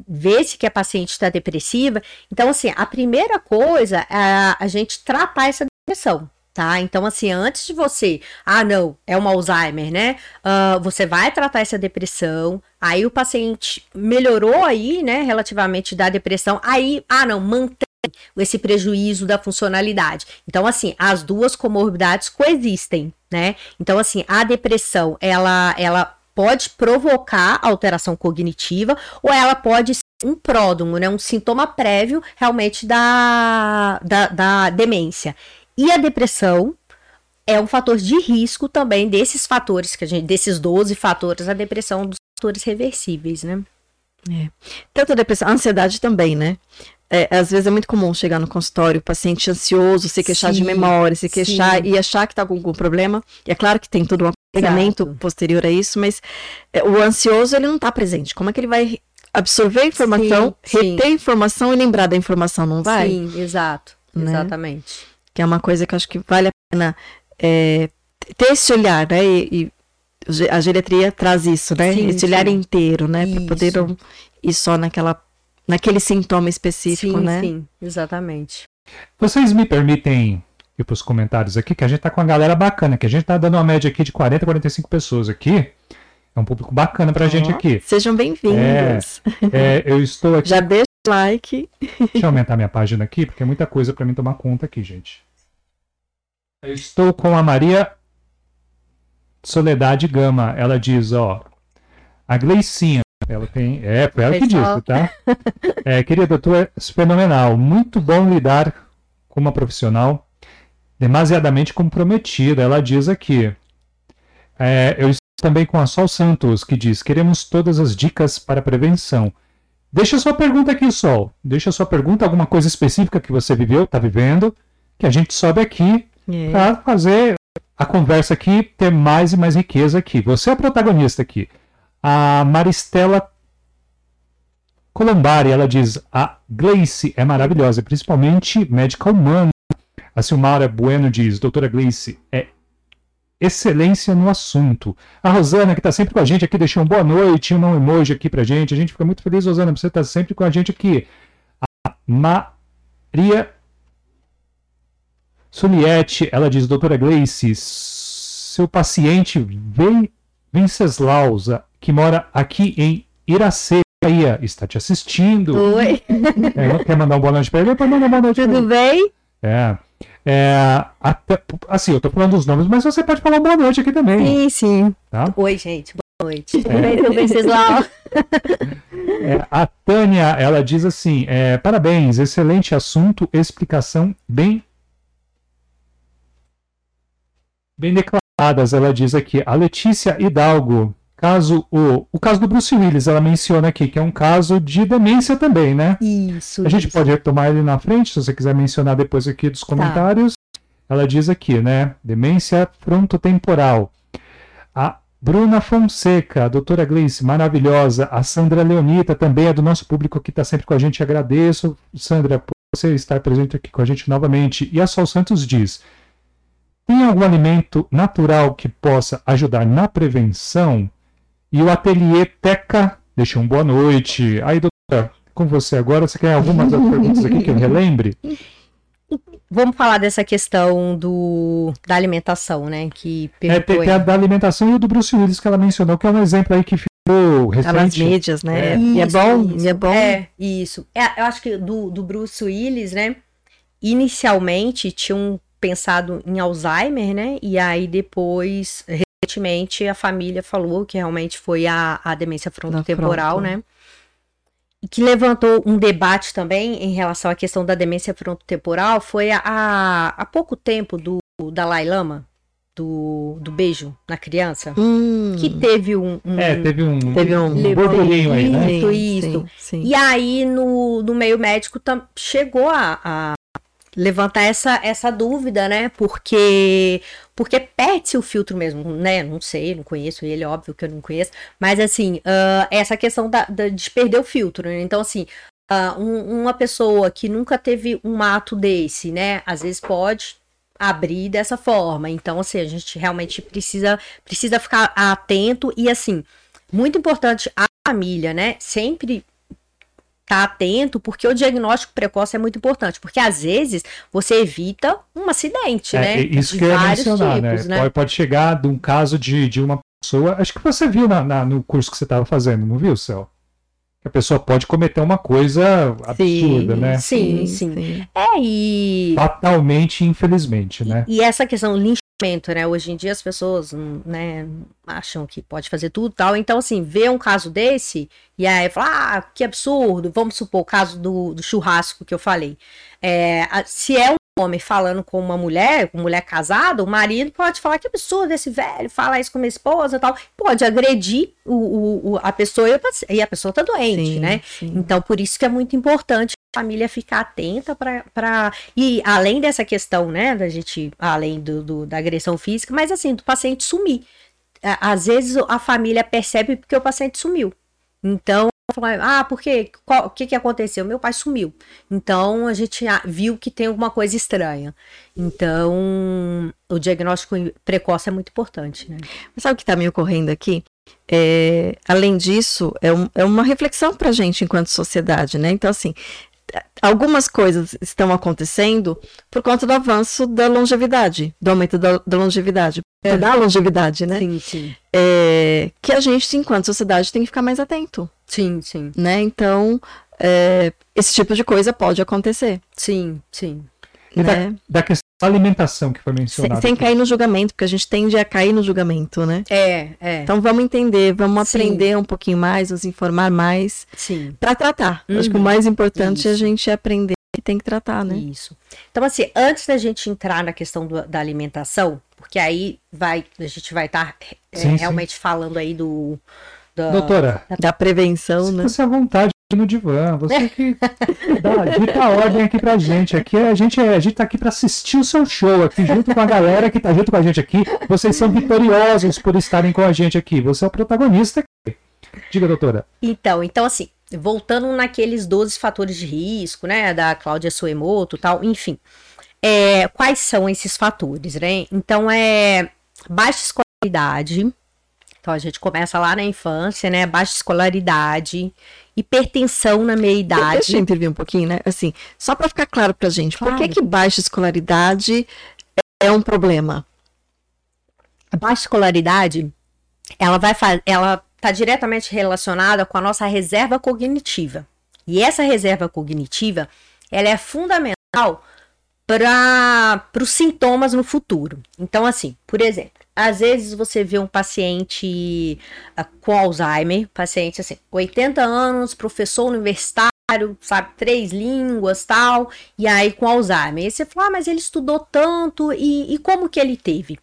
vê-se que a paciente está depressiva. Então, assim, a primeira coisa é a gente tratar essa depressão, tá? Então, assim, antes de você, ah, não, é um Alzheimer, né? Ah, você vai tratar essa depressão, aí o paciente melhorou aí, né, relativamente da depressão, aí, ah, não, mantém esse prejuízo da funcionalidade. Então, assim, as duas comorbidades coexistem, né? Então, assim, a depressão, ela, ela pode provocar alteração cognitiva ou ela pode ser um pródromo, né? Um sintoma prévio realmente da, da, da demência. E a depressão é um fator de risco também desses fatores, que a gente, desses 12 fatores, a depressão é um dos fatores reversíveis, né? Tanto a depressão, a ansiedade também, né? É, às vezes é muito comum chegar no consultório, o paciente ansioso, se queixar de Sim, memória, se queixar sim. e achar que está com algum problema. E é claro que tem todo um acompanhamento Exato. posterior a isso, mas é, o ansioso ele não está presente. Como é que ele vai absorver a informação, Sim, reter a informação e lembrar da informação? Não vai? Sim, exato. Né? Exatamente. Que é uma coisa que eu acho que vale a pena é, ter esse olhar, né? E, e a geriatria traz isso, né? Sim, esse olhar sim. inteiro, né? Para poder não ir só naquela, naquele sintoma específico, sim, né? sim, exatamente. Vocês me permitem ir para os comentários aqui, que a gente tá com uma galera bacana, que a gente tá dando uma média aqui de 40, 45 pessoas aqui. É um público bacana pra gente Ó, aqui. Sejam bem-vindos. É, eu estou aqui. Já deixa o like. Deixa eu aumentar minha página aqui, porque é muita coisa pra mim tomar conta aqui, gente. Eu estou com a Maria Soledade Gama. Ela diz, ó. A Gleicinha. Ela tem. É, foi ela que disse, tá? É, querida, tu és fenomenal. Muito bom lidar com uma profissional demasiadamente comprometida. Ela diz aqui. É, eu estou também com a Sol Santos, que diz: queremos todas as dicas para prevenção. Deixa sua pergunta aqui, Sol. Deixa sua pergunta, alguma coisa específica que você viveu, está vivendo, que a gente sobe aqui É. para fazer a conversa aqui ter mais e mais riqueza aqui. Você é a protagonista aqui. A Maristela Colombari, ela diz: a Gleice é maravilhosa, principalmente médica humana. A Silmara Bueno diz: doutora Gleice é excelência no assunto. A Rosana, que está sempre com a gente aqui, deixou um boa noite, um emoji aqui pra gente. A gente fica muito feliz, Rosana, por você estar sempre com a gente aqui. A Maria Suliette, ela diz, doutora Gleice, seu paciente Ven- Venceslausa, que mora aqui em Iracema, Bahia, está te assistindo. Oi, É, quer mandar um boa noite para ele? Pode mandar uma boa noite tudo bem? É. É, até- assim, eu tô falando os nomes, mas você pode falar boa noite aqui também, Sim, sim. tá? Oi, gente. Boa noite. É. Tudo bem, seu Venceslau? É, a Tânia, ela diz assim: é, parabéns, excelente assunto, explicação bem bem declaradas. Ela diz aqui: a Letícia Hidalgo, caso o o caso do Bruce Willis, ela menciona aqui que é um caso de demência também, né? Isso. A gente isso. pode retomar ele na frente, se você quiser mencionar depois aqui dos comentários. Ela diz aqui, né? Demência frontotemporal. A Bruna Fonseca, a doutora Gleice, maravilhosa. A Sandra Leonita também é do nosso público que está sempre com a gente. Agradeço, Sandra, por você estar presente aqui com a gente novamente. E a Sol Santos diz: tem algum alimento natural que possa ajudar na prevenção? E o ateliê Teca deixou um boa noite. Aí, doutora, com você agora. Você quer algumas das perguntas aqui que eu relembre? Vamos falar dessa questão do, da alimentação, né? Que É, tem, tem a da alimentação e o do Bruce Willis que ela mencionou, que é um exemplo aí que ficou Tá nas recente. mídias, né? É. E é Isso, bom, isso. e é bom. É, isso. É, eu acho que do, do Bruce Willis, né? Inicialmente tinham pensado em Alzheimer, né? E aí depois, recentemente, a família falou que realmente foi a, a demência frontotemporal, fronto. né? E que levantou um debate também em relação à questão da demência frontotemporal foi a, a, há pouco tempo do Dalai Lama, do, do beijo na criança, Hum, que teve um, um- É, teve um, Teve um- um burburinho aí, né? Isso, isso. Sim, sim. E aí, no, no meio médico, tam- chegou a, a levantar essa, essa dúvida, né? Porque, porque perde-se o filtro mesmo, né? Não sei, não conheço ele, óbvio que eu não conheço. Mas, assim, ah, essa questão da, da- de perder o filtro, né? Então, assim, ah, um- uma pessoa que nunca teve um ato desse, né? Às vezes pode abrir dessa forma. Então, assim, a gente realmente precisa, precisa ficar atento e, assim, muito importante a família, né? Sempre tá atento, porque o diagnóstico precoce é muito importante, porque às vezes você evita um acidente, É, né? isso De que eu ia mencionar, tipos, né? Pode, pode chegar de um caso de, de uma pessoa. Acho que você viu na, na- no curso que você estava fazendo, não viu, Céu? Que a pessoa pode cometer uma coisa absurda, né? Sim, sim. É, e, Fatalmente, infelizmente, né? e essa questão linchamento, né? Hoje em dia as pessoas, hum, né, acham que pode fazer tudo e tal. Então, assim, vê um caso desse e aí fala, ah, que absurdo. Vamos supor o caso do, do churrasco que eu falei. É, se é um homem falando com uma mulher, com mulher casada, o marido pode falar que absurdo esse velho, fala isso com minha esposa tal. Pode agredir o, o- o- a pessoa e a pessoa tá doente, Sim, né? sim. Então, por isso que é muito importante família ficar atenta para. E além dessa questão, né, da gente, além do, do- da agressão física, mas assim, do paciente sumir. Às vezes a família percebe porque o paciente sumiu. Então, ah, por quê? Qual- O que, que aconteceu? Meu pai sumiu. Então, a gente viu que tem alguma coisa estranha. Então, o diagnóstico precoce é muito importante, né? Mas sabe o que está me ocorrendo aqui? É, além disso, é, um- é uma reflexão para a gente enquanto sociedade, né? Então, assim, algumas coisas estão acontecendo por conta do avanço da longevidade, do aumento da, da longevidade, É. da longevidade, né? Sim, sim. É, que a gente, enquanto sociedade, tem que ficar mais atento, Sim, sim. né? Então, é, esse tipo de coisa pode acontecer, Sim, sim. E da, né? da questão da alimentação que foi Sem, mencionada. sem aqui. cair no julgamento, porque a gente tende a cair no julgamento, né? É, é. Então vamos entender, vamos Sim. aprender um pouquinho mais, nos informar mais Sim. para tratar. Acho que o Uhum. mais importante é a Isso. gente aprender que tem que tratar, né? Isso. Então, assim, antes da gente entrar na questão do- da alimentação, porque aí vai, a gente vai estar Sim, sim. realmente falando aí do. da- Doutora, Da prevenção, né? você à vontade no divã. Você que dá, dita a ordem aqui pra gente. Aqui é- a gente, é- a gente tá aqui pra assistir o seu show aqui, junto com a galera que tá junto com a gente aqui. Vocês são vitoriosos por estarem com a gente aqui. Você é o protagonista aqui. Diga, doutora. Então, então assim, voltando naqueles 12 fatores de risco, né, da Cláudia Suemoto, tal, enfim. É, quais são esses fatores, né? Então é baixa escolaridade. Então a gente começa lá na infância, né? Baixa escolaridade, hipertensão na meia idade. Deixa eu intervir um pouquinho, né? Assim, só para ficar claro pra gente, por que Claro. que baixa escolaridade é um problema? A baixa escolaridade, ela vai ela está diretamente relacionada com a nossa reserva cognitiva. E essa reserva cognitiva, ela é fundamental para os sintomas no futuro. Então, assim, por exemplo, às vezes você vê um paciente ah, com Alzheimer, paciente assim, 80 anos, professor universitário, sabe, três línguas, tal, e aí com Alzheimer. E você fala, ah, mas ele estudou tanto, e, e como que ele teve?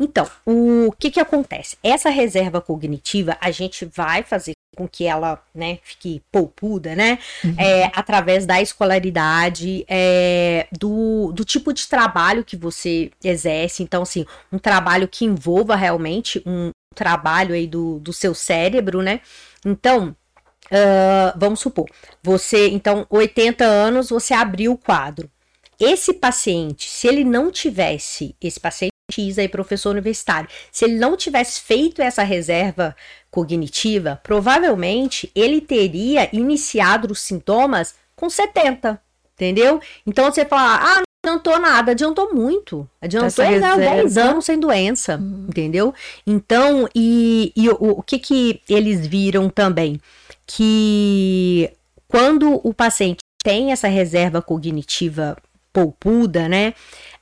Então, o que que acontece? Essa reserva cognitiva, a gente vai fazer com que ela, né, fique poupuda, né, é, através da escolaridade, é, do, do tipo de trabalho que você exerce. Então, assim, um trabalho que envolva realmente um trabalho aí do, do seu cérebro, né? Então, ah, vamos supor, você, então, 80 anos, você abriu o quadro. Esse paciente, se ele não tivesse, esse paciente X aí, professor universitário, se ele não tivesse feito essa reserva cognitiva, provavelmente ele teria iniciado os sintomas com 70, entendeu? Então você fala, ah, não adiantou nada, adiantou muito. Adiantou Essa ele há 10 reserva. anos sem doença, entendeu? Então, e, e o, o que que eles viram também? Que quando o paciente tem essa reserva cognitiva poupuda, né?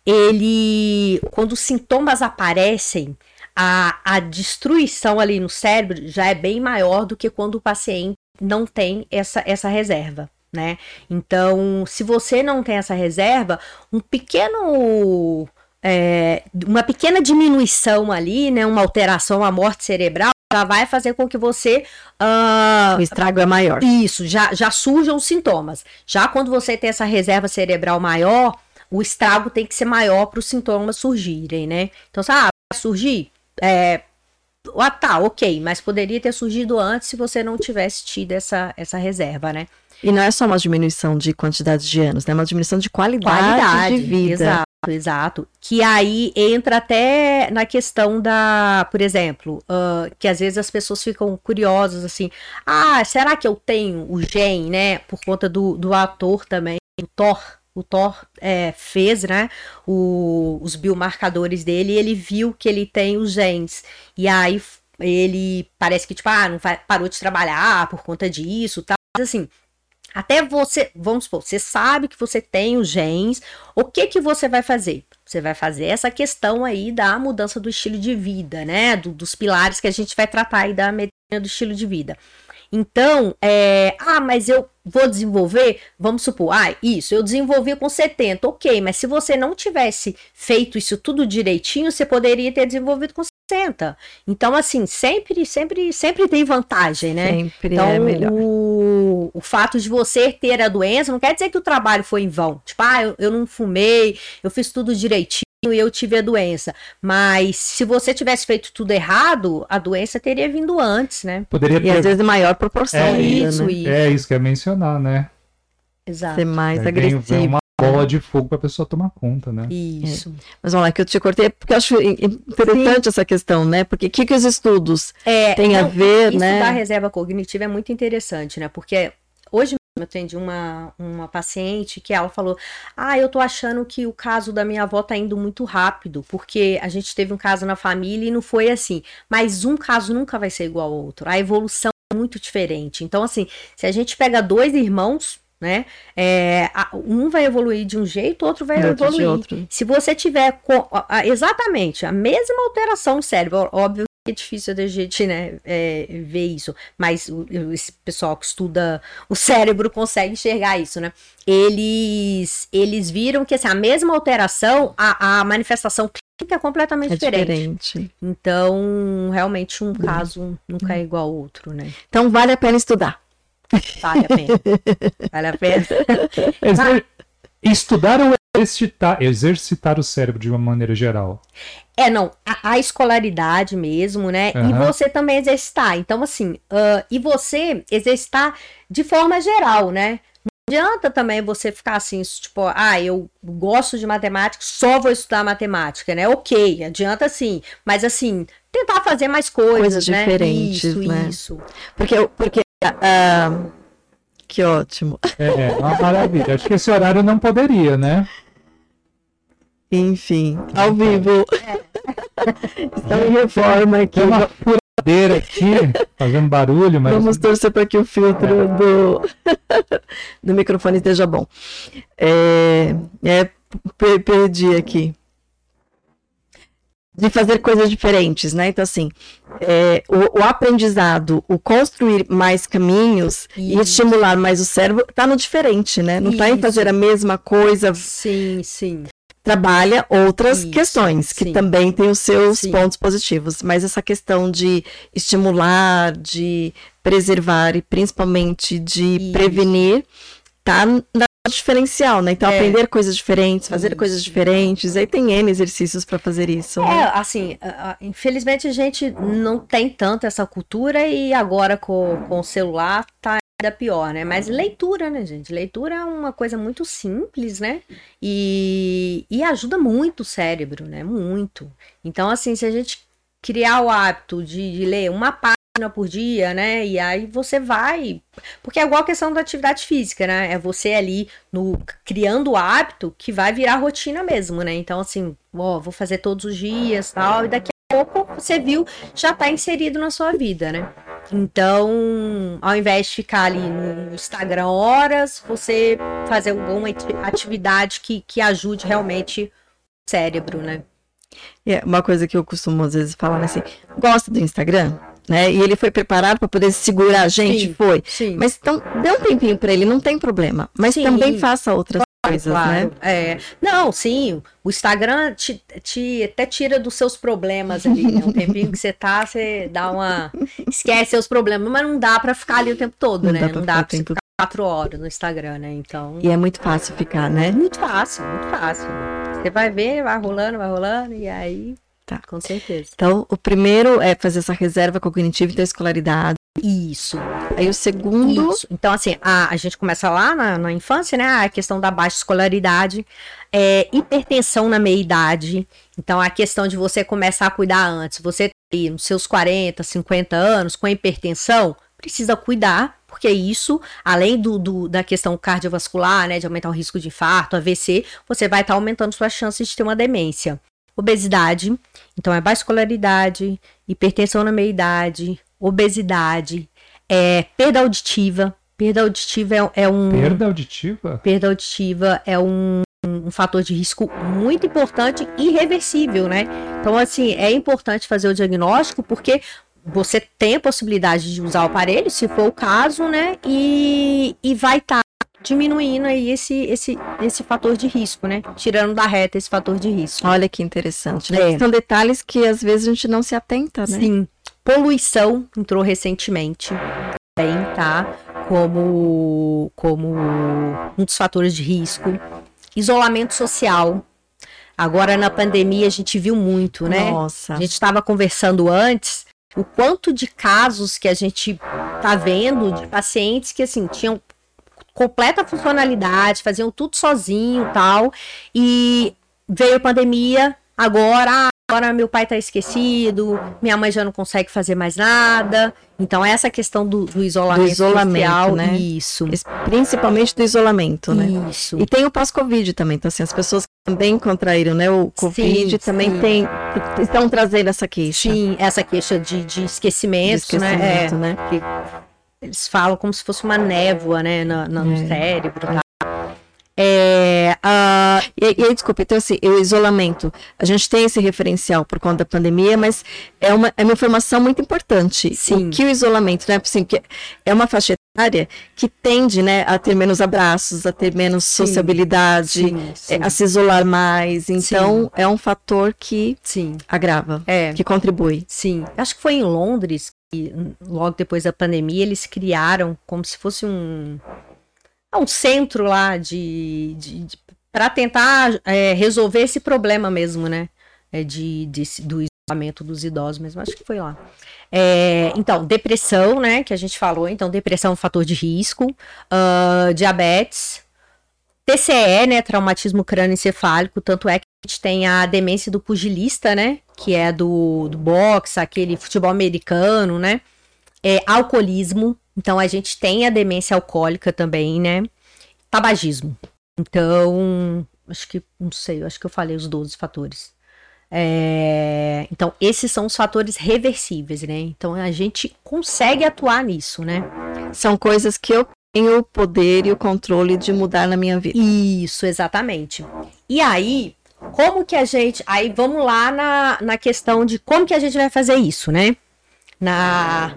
Ele, quando os sintomas aparecem, a, a destruição ali no cérebro já é bem maior do que quando o paciente não tem essa, essa reserva, né? Então, se você não tem essa reserva, um pequeno. é, uma pequena diminuição ali, né? Uma alteração, uma morte cerebral, já vai fazer com que você. ah, O estrago é maior. isso, já, já surjam os sintomas. Já quando você tem essa reserva cerebral maior, o estrago tem que ser maior para os sintomas surgirem, né? Então, se, ah, vai surgir? É, ah, tá, ok, mas poderia ter surgido antes se você não tivesse tido essa, essa reserva, né? E não é só uma diminuição de quantidade de anos, né? É uma diminuição de qualidade, de vida. Exato, exato. Que aí entra até na questão da, por exemplo, ah, que às vezes as pessoas ficam curiosas assim, ah, será que eu tenho o gene, né? Por conta do, do ator também, Thor. O Thor é, fez, né, o- os biomarcadores dele ele viu que ele tem os genes. E aí ele parece que, tipo, ah, não vai- parou de trabalhar por conta disso, tal. Mas assim, até você, vamos supor, você sabe que você tem os genes, o que que você vai fazer? Você vai fazer essa questão aí da mudança do estilo de vida, né? Do- dos pilares que a gente vai tratar aí da medicina do estilo de vida. Então, é, ah, mas eu vou desenvolver, vamos supor, ah, isso, eu desenvolvi com 70, ok, mas se você não tivesse feito isso tudo direitinho, você poderia ter desenvolvido com 60. Então, assim, sempre, sempre, sempre tem vantagem, né? Sempre Então, é melhor. O, o fato de você ter a doença não quer dizer que o trabalho foi em vão. Tipo, ah, eu, eu não fumei, eu fiz tudo direitinho e eu tive a doença. Mas se você tivesse feito tudo errado, a doença teria vindo antes, né? Poderia E às ter. vezes em maior proporção É, isso, né? isso. É isso que ia mencionar, né? Exato. Ser mais Aí vem- agressivo. vem uma bola de fogo pra pessoa tomar conta, né? Isso. Mas vamos lá, que eu te cortei, porque eu acho in- interessante essa questão, né? Porque o que, que os estudos É, têm a não, ver, Isso né? da reserva cognitiva é muito interessante, né? Porque hoje eu atendi uma, uma paciente que ela falou: Ah, eu tô achando que o caso da minha avó tá indo muito rápido, porque a gente teve um caso na família e não foi assim. Mas um caso nunca vai ser igual ao outro. A evolução é muito diferente. Então, assim, se a gente pega dois irmãos. Né? É, um vai evoluir de um jeito, o outro vai outro evoluir. Se você tiver com- exatamente a mesma alteração no cérebro, óbvio é difícil da gente, né, é, ver isso. Mas o, esse pessoal que estuda o cérebro consegue enxergar isso, né? Eles, eles viram que assim, a mesma alteração, a, a manifestação clínica é completamente É diferente. diferente. Então, realmente, um caso nunca é igual ao outro, né? Então vale a pena estudar. Vale a pena. Vale a pena. Estudar ou exercitar, exercitar o cérebro de uma maneira geral? É, não, a, a escolaridade mesmo, né? E Aham. você também exercitar. Então, assim, ah, e você exercitar de forma geral, né? Não adianta também você ficar assim, tipo, ah, eu gosto de matemática, só vou estudar matemática, né? Ok, adianta sim, mas assim, tentar fazer mais coisas, Coisas né? diferentes, isso, né? isso. Porque, porque ah, que ótimo. É, é uma maravilha. Acho que esse horário não poderia, né? Enfim, ao vivo. Estamos em reforma aqui. Tem uma furadeira aqui, fazendo barulho, mas. Vamos torcer para que o filtro do, do microfone esteja bom. É, é, per- perdi aqui. De fazer coisas diferentes, né? Então, assim, é, o, o aprendizado, o construir mais caminhos e Isso. estimular mais o cérebro tá no diferente, né? Não tá em Isso. fazer a mesma coisa, Sim, sim. trabalha outras Isso, questões que sim. também têm os seus Sim. pontos positivos, mas essa questão de estimular, de preservar e principalmente de Isso. prevenir tá na diferencial, né? Então É. aprender coisas diferentes, fazer Isso. coisas diferentes, aí tem N exercícios para fazer isso. né? É, assim, infelizmente a gente não tem tanto essa cultura e agora com, com o celular tá ainda pior, né? Mas leitura, né, gente? Leitura é uma coisa muito simples, né? E, e ajuda muito o cérebro, né? Muito. Então, assim, se a gente criar o hábito de, de ler uma página por dia, né? E aí você vai. Porque é igual a questão da atividade física, né? É você ali no criando o hábito que vai virar rotina mesmo, né? Então, assim, ó, vou fazer todos os dias tal, e daqui a pouco você viu, já tá inserido na sua vida, né? Então, ao invés de ficar ali no Instagram horas, você fazer alguma ati- atividade que, que ajude realmente o cérebro, né? É uma coisa que eu costumo às vezes falar né, assim, gosta do Instagram, né? E ele foi preparado para poder segurar a gente, Sim. foi. Sim. Mas então dê um tempinho para ele, não tem problema. Mas Sim. também faça outras coisas, né? Claro, é. Não, sim, o Instagram te, te até tira dos seus problemas ali, né? Um tempinho que você tá, você dá uma. Esquece seus problemas, mas não dá pra ficar ali o tempo todo, Não né? dá não dá tempo ficar quatro horas no Instagram, né? Então. E é muito fácil ficar, né? Muito fácil, muito fácil. Você vai ver, vai rolando, vai rolando, e aí. Tá. Com certeza. Então, o primeiro é fazer essa reserva cognitiva e da escolaridade. Isso. Aí o segundo, Isso. Então, assim, a, a gente começa lá na, na infância, né? A questão da baixa escolaridade, é, hipertensão na meia-idade. Então, a questão de você começar a cuidar antes. Você tá aí nos seus 40, 50 anos com hipertensão, precisa cuidar, porque isso, além do, do- da questão cardiovascular, né? De aumentar o risco de infarto, AVC, você vai estar aumentando suas chances de ter uma demência. Obesidade, então é baixa escolaridade, hipertensão na meia-idade, obesidade, é, perda auditiva. Perda auditiva é, é um. Perda auditiva? Perda auditiva é um, um fator de risco muito importante e irreversível, né? Então, assim, é importante fazer o diagnóstico porque você tem a possibilidade de usar o aparelho, se for o caso, né? E, e vai estar diminuindo aí esse, esse, esse fator de risco, né? Tirando da reta esse fator de risco. olha que interessante, né? É. São detalhes que às vezes a gente não se atenta, né? Sim. Poluição entrou recentemente também, tá? Como, como um dos fatores de risco. Isolamento social. Agora na pandemia a gente viu muito, né? Nossa. A gente estava conversando antes o quanto de casos que a gente tá vendo de pacientes que assim tinham completa funcionalidade, faziam tudo sozinho, e tal, e veio a pandemia, agora agora meu pai tá esquecido, minha mãe já não consegue fazer mais nada. Então essa questão do, do isolamento, Do isolamento, social, né? isso. Principalmente do isolamento, né? Isso. E tem o pós-Covid também. Então, assim, as pessoas que também contraíram né, o Covid Sim, também sim. tem, estão trazendo essa queixa. Sim, essa queixa de, de de esquecimento, né? É. esquecimento, né? Eles falam como se fosse uma névoa, né, no, no É. cérebro. Tá? É, uh, e, e aí, desculpa, então assim, o isolamento, a gente tem esse referencial por conta da pandemia, mas é uma, é uma informação muito importante. Sim. O que o isolamento, né? Assim, que é uma faixa etária que tende, né, a ter menos abraços, a ter menos sim. sociabilidade, sim, sim. É, a se isolar mais. Então, é um fator que sim. agrava, é. que contribui. Sim. Acho que foi em Londres que, logo depois da pandemia, eles criaram como se fosse um é um centro lá de, de, de para tentar é, resolver esse problema mesmo, né? É de, de, do isolamento dos idosos mesmo, acho que foi lá. É, então, depressão, né? Que a gente falou, então, depressão é um fator de risco, uh, diabetes, TCE, né? Traumatismo crânioencefálico, tanto é que a gente tem a demência do pugilista, né? Que é do, do boxe, aquele futebol americano, né? É, alcoolismo, então a gente tem a demência alcoólica também, né? Tabagismo. Então, acho que, não sei, acho que eu falei os 12 fatores. É, então, esses são os fatores reversíveis, né? Então a gente consegue atuar nisso, né? São coisas que eu tenho o poder e o controle de mudar na minha vida. Isso, exatamente. E aí, como que a gente. Aí vamos lá na, na questão de como que a gente vai fazer isso, né? Na,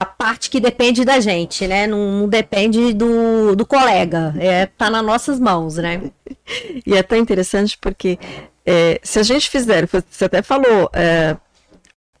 a parte que depende da gente, né? Não, não, depende do, do colega. É, tá nas nossas mãos, né? e é tão interessante porque é, se a gente fizer, você até falou, é,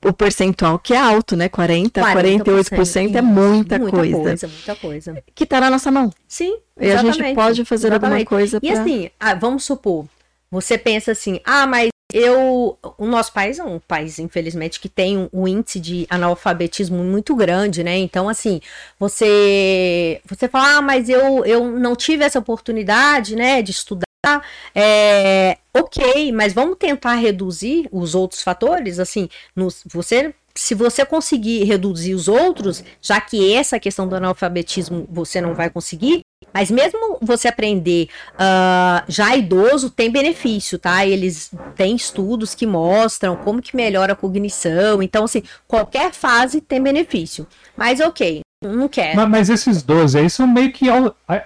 o percentual que é alto, né? 40, 40 48% é muita, muita coisa. coisa. Muita coisa, Que tá na nossa mão. Sim. E a gente pode fazer exatamente. alguma coisa. Pra... E assim, ah, vamos supor, você pensa assim, ah, mas eu, o nosso país é um país, infelizmente, que tem um, um, índice de analfabetismo muito grande, né? Então, assim, você você fala, ah, mas eu, eu não tive essa oportunidade, né, de estudar. É, ok, mas vamos tentar reduzir os outros fatores, assim, no, você se você conseguir reduzir os outros, já que essa questão do analfabetismo você não vai conseguir, mas mesmo você aprender uh, já idoso tem benefício, tá? Eles têm estudos que mostram como que melhora a cognição. Então, assim, qualquer fase tem benefício. Mas ok, não quero. Mas, mas esses 12 aí são meio que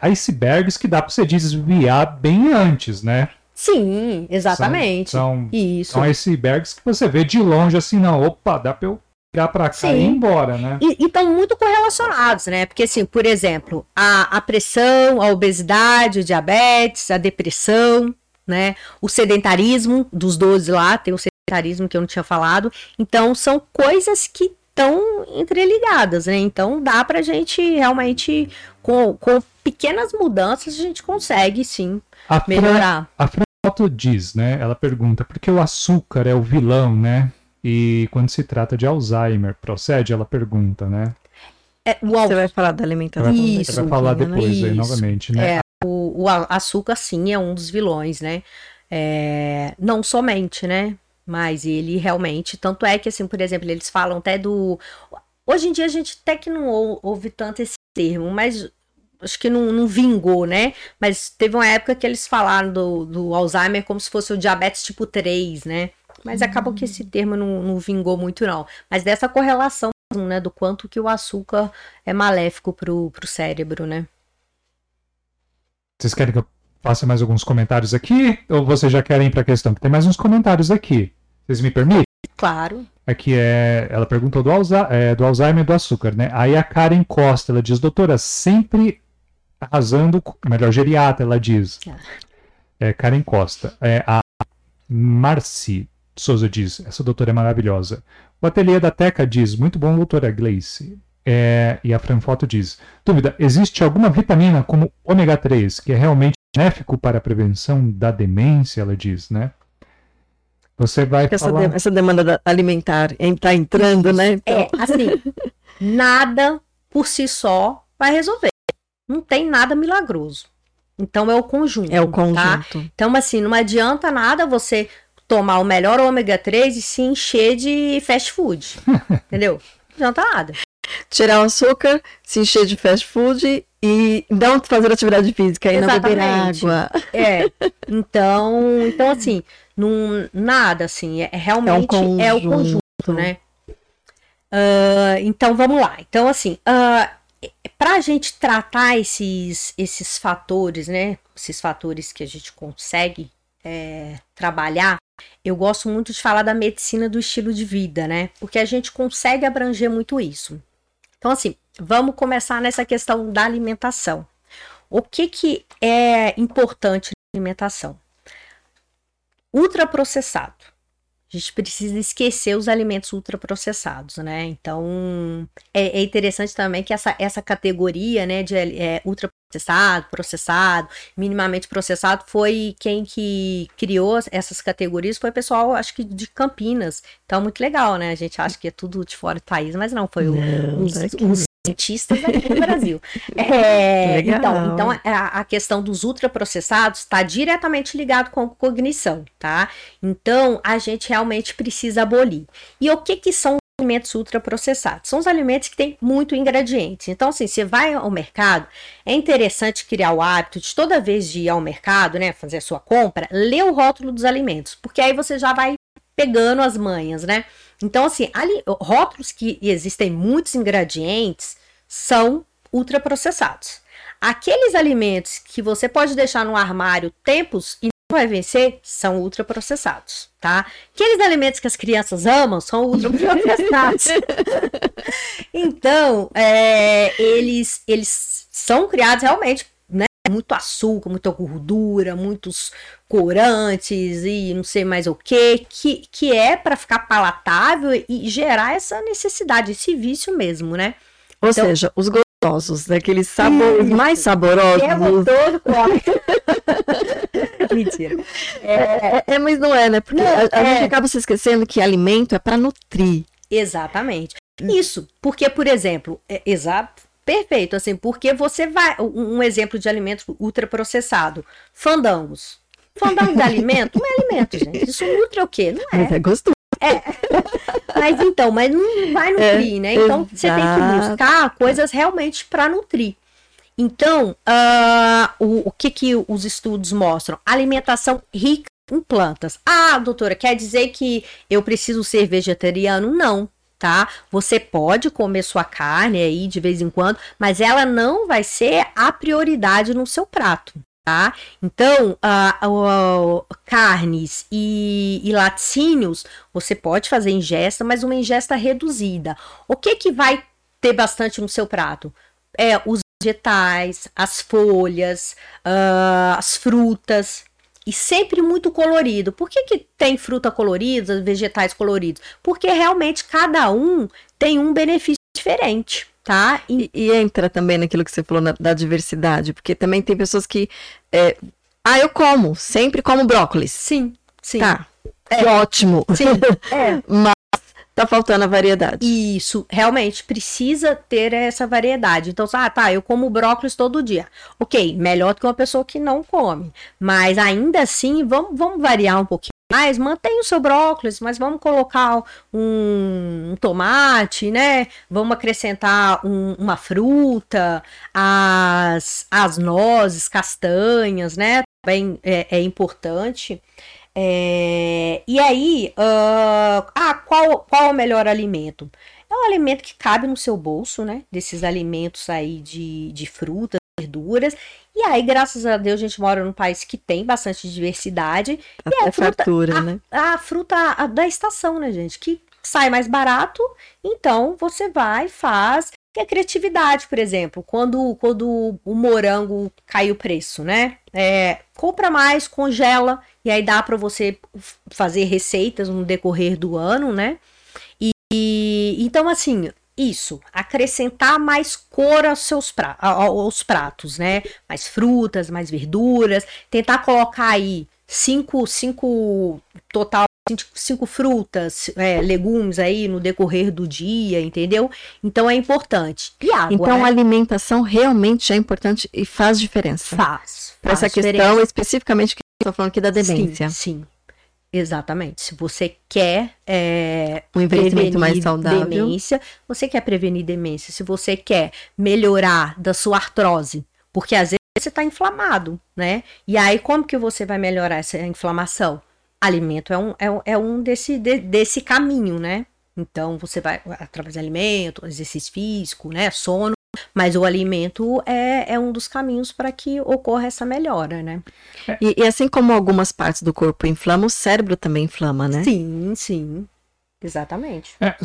icebergs que dá pra você desviar bem antes, né? Sim, exatamente. São, são, Isso. são icebergs que você vê de longe assim, não, opa, dá pra eu virar para cá Sim. e ir embora, né? E estão muito correlacionados, né? Porque, assim, por exemplo, a, a pressão, a obesidade, o diabetes, a depressão, né? O sedentarismo dos 12 lá, tem o sedentarismo que eu não tinha falado. Então, são coisas que estão entreligadas, né? Então, dá pra gente realmente, com, com pequenas mudanças, a gente consegue, sim, a melhorar. a Fran diz, né? Ela pergunta, por que o açúcar é o vilão, né? E quando se trata de Alzheimer, procede? Ela pergunta, né? É, Você vai falar da alimentação. Isso. Você vai falar depois Isso. aí novamente, né? É, o, o, açúcar, sim, é um dos vilões, né? É, não somente, né? Mas ele realmente, tanto é que, assim, por exemplo, eles falam até do. Hoje em dia a gente até que não ouve tanto esse termo, mas acho que não, não, vingou, né? Mas teve uma época que eles falaram do, do Alzheimer como se fosse o diabetes tipo 3, né? Mas acabou que esse termo não, não vingou muito, não. Mas dessa correlação, né, do quanto que o açúcar é maléfico pro, pro cérebro, né? Vocês querem que eu faça mais alguns comentários aqui? Ou vocês já querem ir para a questão? Tem mais uns comentários aqui. Vocês me permitem? Claro. Aqui é. Ela perguntou do, Alza, é, do Alzheimer e do açúcar, né? Aí a Karen Costa, ela diz, doutora, sempre arrasando. Melhor, geriata, ela diz. Ah. É, Karen Costa. É, a Marci Souza diz, essa doutora é maravilhosa. O ateliê da Teca diz, muito bom, doutora Gleice. É, e a Franfoto diz, dúvida, existe alguma vitamina como ômega 3 que é realmente benéfico para a prevenção da demência, ela diz, né? Você vai essa falar... De, essa demanda alimentar está entrando, né? Então... É, assim, nada por si só vai resolver. Não tem nada milagroso. Então é o conjunto. É o conjunto. Tá? Então, assim, não adianta nada você tomar o melhor ômega 3 e se encher de fast food. entendeu? Não adianta nada. Tirar o açúcar, se encher de fast food e não fazer atividade física e Exatamente. não beber água. É. Então, então assim, não, nada assim, é, realmente é, um é o conjunto, né? Uh, então vamos lá. Então, assim, uh, para a gente tratar esses, esses fatores, né? Esses fatores que a gente consegue é, trabalhar, eu gosto muito de falar da medicina do estilo de vida, né? Porque a gente consegue abranger muito isso. Então, assim, vamos começar nessa questão da alimentação. O que, que é importante na alimentação? Ultraprocessado. A gente precisa esquecer os alimentos ultraprocessados, né? Então, é, é interessante também que essa, essa categoria, né, de é, ultraprocessado, processado, minimamente processado, foi quem que criou essas categorias, foi o pessoal, acho que de Campinas. Então, muito legal, né? A gente acha que é tudo de fora do país, mas não, foi não, os, os, cientistas aqui no Brasil. É, então, então a, a, questão dos ultraprocessados está diretamente ligado com cognição, tá? Então, a gente realmente precisa abolir. E o que que são alimentos ultraprocessados? São os alimentos que têm muito ingredientes. Então, assim, você vai ao mercado, é interessante criar o hábito de toda vez de ir ao mercado, né, fazer a sua compra, ler o rótulo dos alimentos, porque aí você já vai pegando as manhas, né? Então, assim, ali, rótulos que existem muitos ingredientes são ultraprocessados. Aqueles alimentos que você pode deixar no armário tempos vai vencer são ultraprocessados, tá? Aqueles alimentos que as crianças amam são ultraprocessados. então, é, eles, eles são criados realmente muito açúcar, muita gordura, muitos corantes e não sei mais o que, que, que é para ficar palatável e gerar essa necessidade, esse vício mesmo, né? Ou então, seja, os gostosos, daqueles sabores isso. mais saborosos. É todo Mentira. É, é, é, mas não é, né? Porque a, a é. gente acaba se esquecendo que alimento é para nutrir. Exatamente. Isso, porque, por exemplo, é, exato, Perfeito, assim, porque você vai. Um exemplo de alimento ultraprocessado: fandangos. Fandango de alimento? Não é alimento, gente. Isso nutre o quê? Não é. Mas é gostoso. É. Mas então, mas não vai nutrir, é, né? Então exato. você tem que buscar coisas realmente para nutrir. Então, uh, o, o que, que os estudos mostram? Alimentação rica em plantas. Ah, doutora, quer dizer que eu preciso ser vegetariano? Não tá? Você pode comer sua carne aí de vez em quando, mas ela não vai ser a prioridade no seu prato. Tá? Então, uh, uh, uh, carnes e, e, laticínios, você pode fazer ingesta, mas uma ingesta reduzida. O que, que vai ter bastante no seu prato? É os vegetais, as folhas, ah, as frutas, e sempre muito colorido. Por que, que tem fruta colorida, vegetais coloridos? Porque realmente cada um tem um benefício diferente. Tá? E, e entra também naquilo que você falou na, da diversidade, porque também tem pessoas que. É, ah, eu como, sempre como brócolis. Sim, sim. Tá. É. Ótimo. Sim. É. Mas tá faltando a variedade. Isso, realmente precisa ter essa variedade. Então, ah, tá, eu como brócolis todo dia. Ok, melhor do que uma pessoa que não come. Mas ainda assim, vamos, vamos variar um pouquinho mais, mantém o seu brócolis, mas vamos colocar um, um tomate, né? Vamos acrescentar um, uma fruta, as, as nozes, castanhas, né? Também é, é importante. É, e aí, uh, ah, qual, qual é o melhor alimento? É um alimento que cabe no seu bolso, né? Desses alimentos aí de, de frutas, verduras. E aí, graças a Deus, a gente mora num país que tem bastante diversidade. Até e a fruta, fartura, a, né? A, fruta a, da estação, né, gente? Que sai mais barato, então você vai, faz. E a criatividade, por exemplo, quando, quando o morango cai o preço, né? É, compra mais, congela, e aí dá para você fazer receitas no decorrer do ano, né? E, e, então, assim, isso, acrescentar mais cor aos seus pra, aos pratos, né? Mais frutas, mais verduras, tentar colocar aí cinco, cinco total cinco frutas, é, legumes aí no decorrer do dia, entendeu? Então é importante. E água, então né? a alimentação realmente é importante e faz diferença. Faz. Para essa diferença. questão especificamente que estou falando aqui da demência. Sim, sim. Exatamente. Se você quer é, um envelhecimento mais saudável, demência, você quer prevenir demência. Se você quer melhorar da sua artrose, porque às vezes você está inflamado, né? E aí como que você vai melhorar essa inflamação? alimento é um, é, é um desse, de, desse caminho, né? Então, você vai, através de alimento, exercício físico, né? Sono, Mas o alimento é, é um dos caminhos para que ocorra essa melhora, né? E, e, assim como algumas partes do corpo inflamam, o cérebro também inflama, né? Sim, sim. Exatamente. É,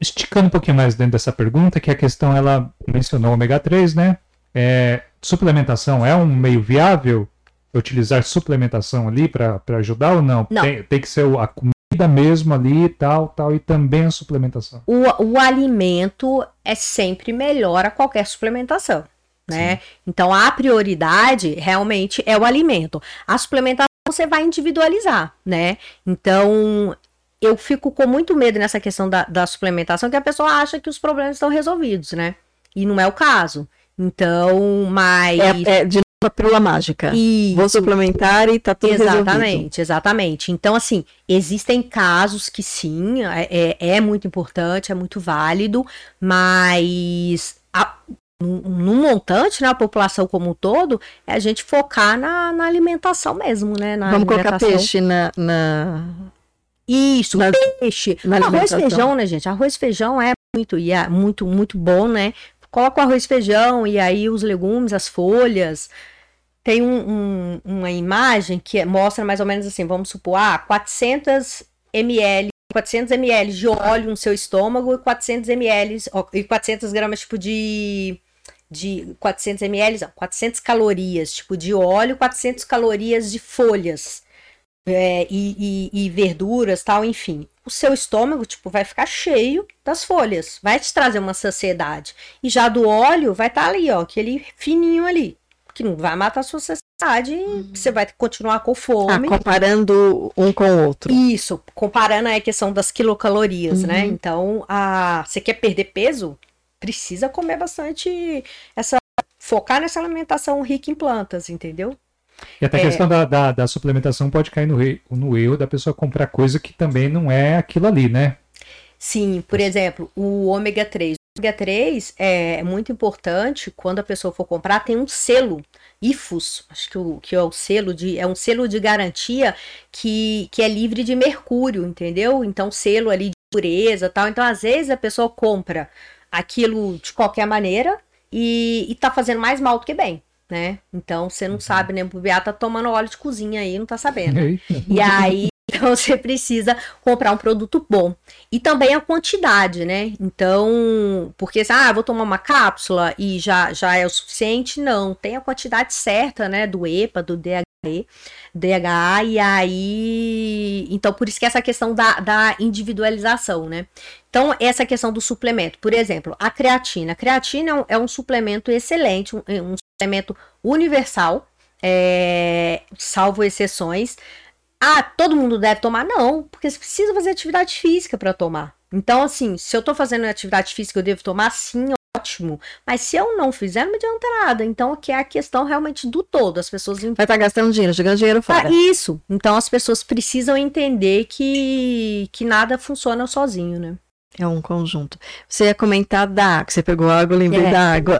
esticando um pouquinho mais dentro dessa pergunta, que a questão ela mencionou ômega 3, né? É, suplementação é um meio viável? Utilizar suplementação ali para ajudar ou não? não. Tem, tem que ser a comida mesmo ali, tal, tal, e também a suplementação. O, o alimento é sempre melhor a qualquer suplementação. Né? Sim. Então a prioridade realmente é o alimento. A suplementação você vai individualizar, né? Então eu fico com muito medo nessa questão da, da suplementação, que a pessoa acha que os problemas estão resolvidos, né? E não é o caso. Então, mas. É, é de novo a pílula mágica. Isso. Vou suplementar e tá tudo Exatamente, resolvido. exatamente. Então, assim, existem casos que sim, é, é, é muito importante, é muito válido, mas. A, no montante, né, a população como um todo, é a gente focar na, na alimentação mesmo, né? Vamos colocar peixe na, na, isso, na, peixe. Na arroz e feijão, né, gente? Arroz e feijão é muito, é muito, muito bom, né? Coloca o arroz e feijão e aí os legumes, as folhas. Tem um, um, uma imagem que mostra mais ou menos assim, vamos supor, ah, 400 ml 400 ml de óleo no seu estômago e 400 ml e 400 gramas tipo de de 400 ml, não, 400 calorias tipo de óleo, 400 calorias de folhas é, e, e, e, verduras, tal, enfim. O seu estômago, tipo, vai ficar cheio das folhas, vai te trazer uma saciedade. E já do óleo vai estar tá ali, ó, aquele fininho ali, que não vai matar a sua saciedade, uhum. você vai continuar com fome. Ah, comparando um com o outro. Isso, comparando a questão das quilocalorias, né? uhum. né? Então, a, você quer perder peso? Precisa comer bastante essa focar nessa alimentação rica em plantas, entendeu? E até a é... questão da, da, da, suplementação pode cair no, no erro da pessoa comprar coisa que também não é aquilo ali, né? Sim, por exemplo, o ômega 3. O ômega 3 é muito importante quando a pessoa for comprar, tem um selo. IFUS, acho que, o, que é o selo de é um selo de garantia que, que é livre de mercúrio, entendeu? Então selo ali de pureza, tal. Então às vezes a pessoa compra aquilo de qualquer maneira e, e tá fazendo mais mal do que bem né? Então você não uhum. sabe, né? O Beata tá tomando óleo de cozinha aí, não tá sabendo. e aí então você precisa comprar um produto bom. E também a quantidade, né? Então, porque ah, vou tomar uma cápsula e já, já é o suficiente? Não, tem a quantidade certa, né? Do EPA, do DHE, DHA, e aí. Então, por isso que essa questão da, da individualização, né? Então, essa questão do suplemento, por exemplo, a creatina. A creatina é um é suplemento excelente, um, um suplemento universal, é, salvo exceções. Ah, todo mundo deve tomar? Não, porque você precisa fazer atividade física para tomar. Então, assim, se eu tô fazendo atividade física, eu devo tomar? Sim, ótimo. Mas se eu não fizer, não adianta nada. Então, aqui é a questão realmente do todo. As pessoas. Vai estar tá gastando dinheiro, jogando dinheiro fora. Ah, isso. Então, as pessoas precisam entender que, que nada funciona sozinho, né? É um conjunto. Você ia comentar da água, você pegou água, eu lembrei é. da água.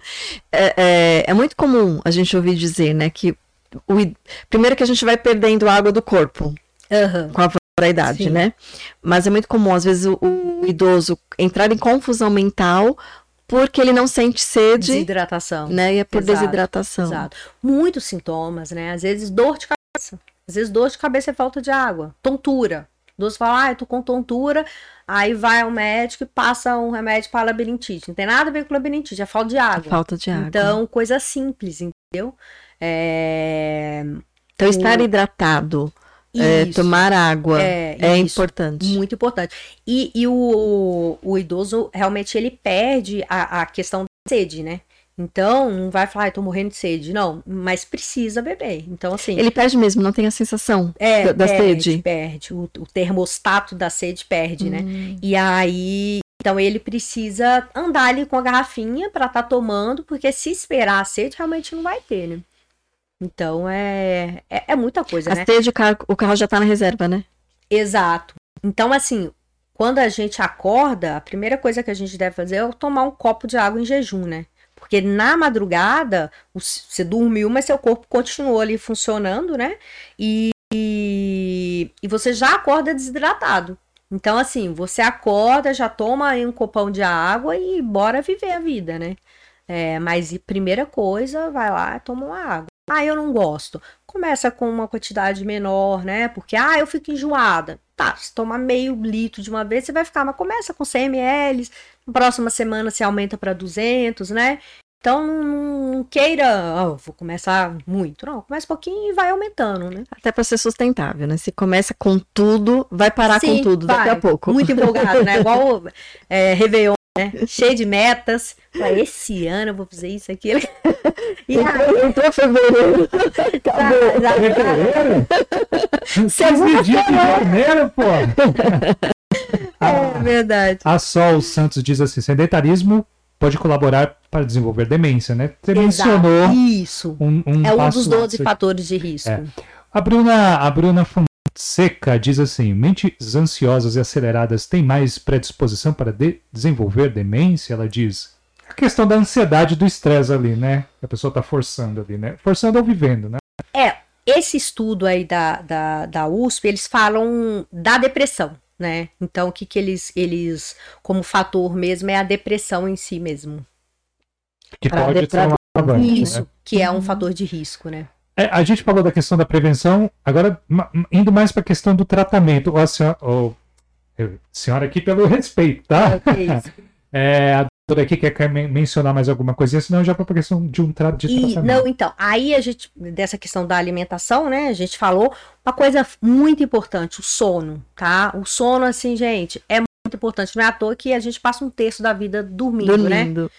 é, é, é, muito comum a gente ouvir dizer, né, que o, primeiro que a gente vai perdendo água do corpo uhum. com a da idade, Sim. né? Mas é muito comum, às vezes, o, o, idoso entrar em confusão mental porque ele não sente sede. Desidratação. Né? E é por exato, desidratação. Exato. Muitos sintomas, né? Às vezes dor de cabeça. Às vezes dor de cabeça é falta de água. Tontura. Idoso fala, ah, eu tô com tontura. Aí vai ao médico e passa um remédio para labirintite. Não tem nada a ver com labirintite, é falta de água. É falta de água. Então, coisa simples, entendeu? É... Então, o... estar hidratado, é, tomar água é, é importante. Muito importante. E, e o, o idoso, realmente, ele perde a, a questão da sede, né? Então, não vai falar, ah, tô morrendo de sede. Não, mas precisa beber. Então, assim. Ele perde mesmo, não tem a sensação é, da, perde, sede. Perde. O, o termostato da sede perde, né? hum. né? E aí. Então ele precisa andar ali com a garrafinha para estar tá tomando, porque se esperar a sede, realmente não vai ter, né? Então é, é, é muita coisa, a né? A sede, o carro, o carro já tá na reserva, né? Exato. Então, assim, quando a gente acorda, a primeira coisa que a gente deve fazer é tomar um copo de água em jejum, né? Porque na madrugada você dormiu, mas seu corpo continuou ali funcionando, né? E, e, você já acorda desidratado. Então, assim, você acorda, já toma aí um copão de água e bora viver a vida, né? É, mas primeira coisa, vai lá, toma uma água. Ah, eu não gosto. Começa com uma quantidade menor, né? Porque, ah, eu fico enjoada. Tá, se tomar meio litro de uma vez, você vai ficar, mas começa com 100 ml. Próxima semana você aumenta para 200, né? Então não queira, oh, vou começar muito. Não, começa um pouquinho e vai aumentando, né? Até para ser sustentável, né? Se começa com tudo, vai parar Sim, com tudo vai. daqui a pouco. Muito empolgado, né? Igual é, Réveillon né? Cheio de metas. Esse ano eu vou fazer isso, aquilo. E aí... Entrou fevereiro. Acabou. Já, fevereiro? Você de janeiro, pô. É verdade. A Sol Santos diz assim: sedentarismo pode colaborar para desenvolver demência, né? Você Exato. mencionou Isso. Um, um é um dos 12 fatores de risco. É. A Bruna, a Bruna Seca diz assim: mentes ansiosas e aceleradas têm mais predisposição para de desenvolver demência? Ela diz. A questão da ansiedade do estresse ali, né? A pessoa está forçando ali, né? Forçando ou vivendo, né? É, esse estudo aí da, da, da USP, eles falam da depressão, né? Então, o que, que eles, eles, como fator mesmo, é a depressão em si mesmo. Que pode ser uma Isso, né? que é um fator de risco, né? É, a gente falou da questão da prevenção, agora indo mais para a questão do tratamento. Ó, senhora, ó, senhora aqui pelo respeito, tá? É, a doutora aqui quer mencionar mais alguma coisinha, senão já para a questão de um tra de e. Não, então, aí a gente, dessa questão da alimentação, né, a gente falou uma coisa muito importante, o sono, tá? O sono, assim, gente, é muito importante. Não é à toa que a gente passa um terço da vida dormindo, né? dormindo. né?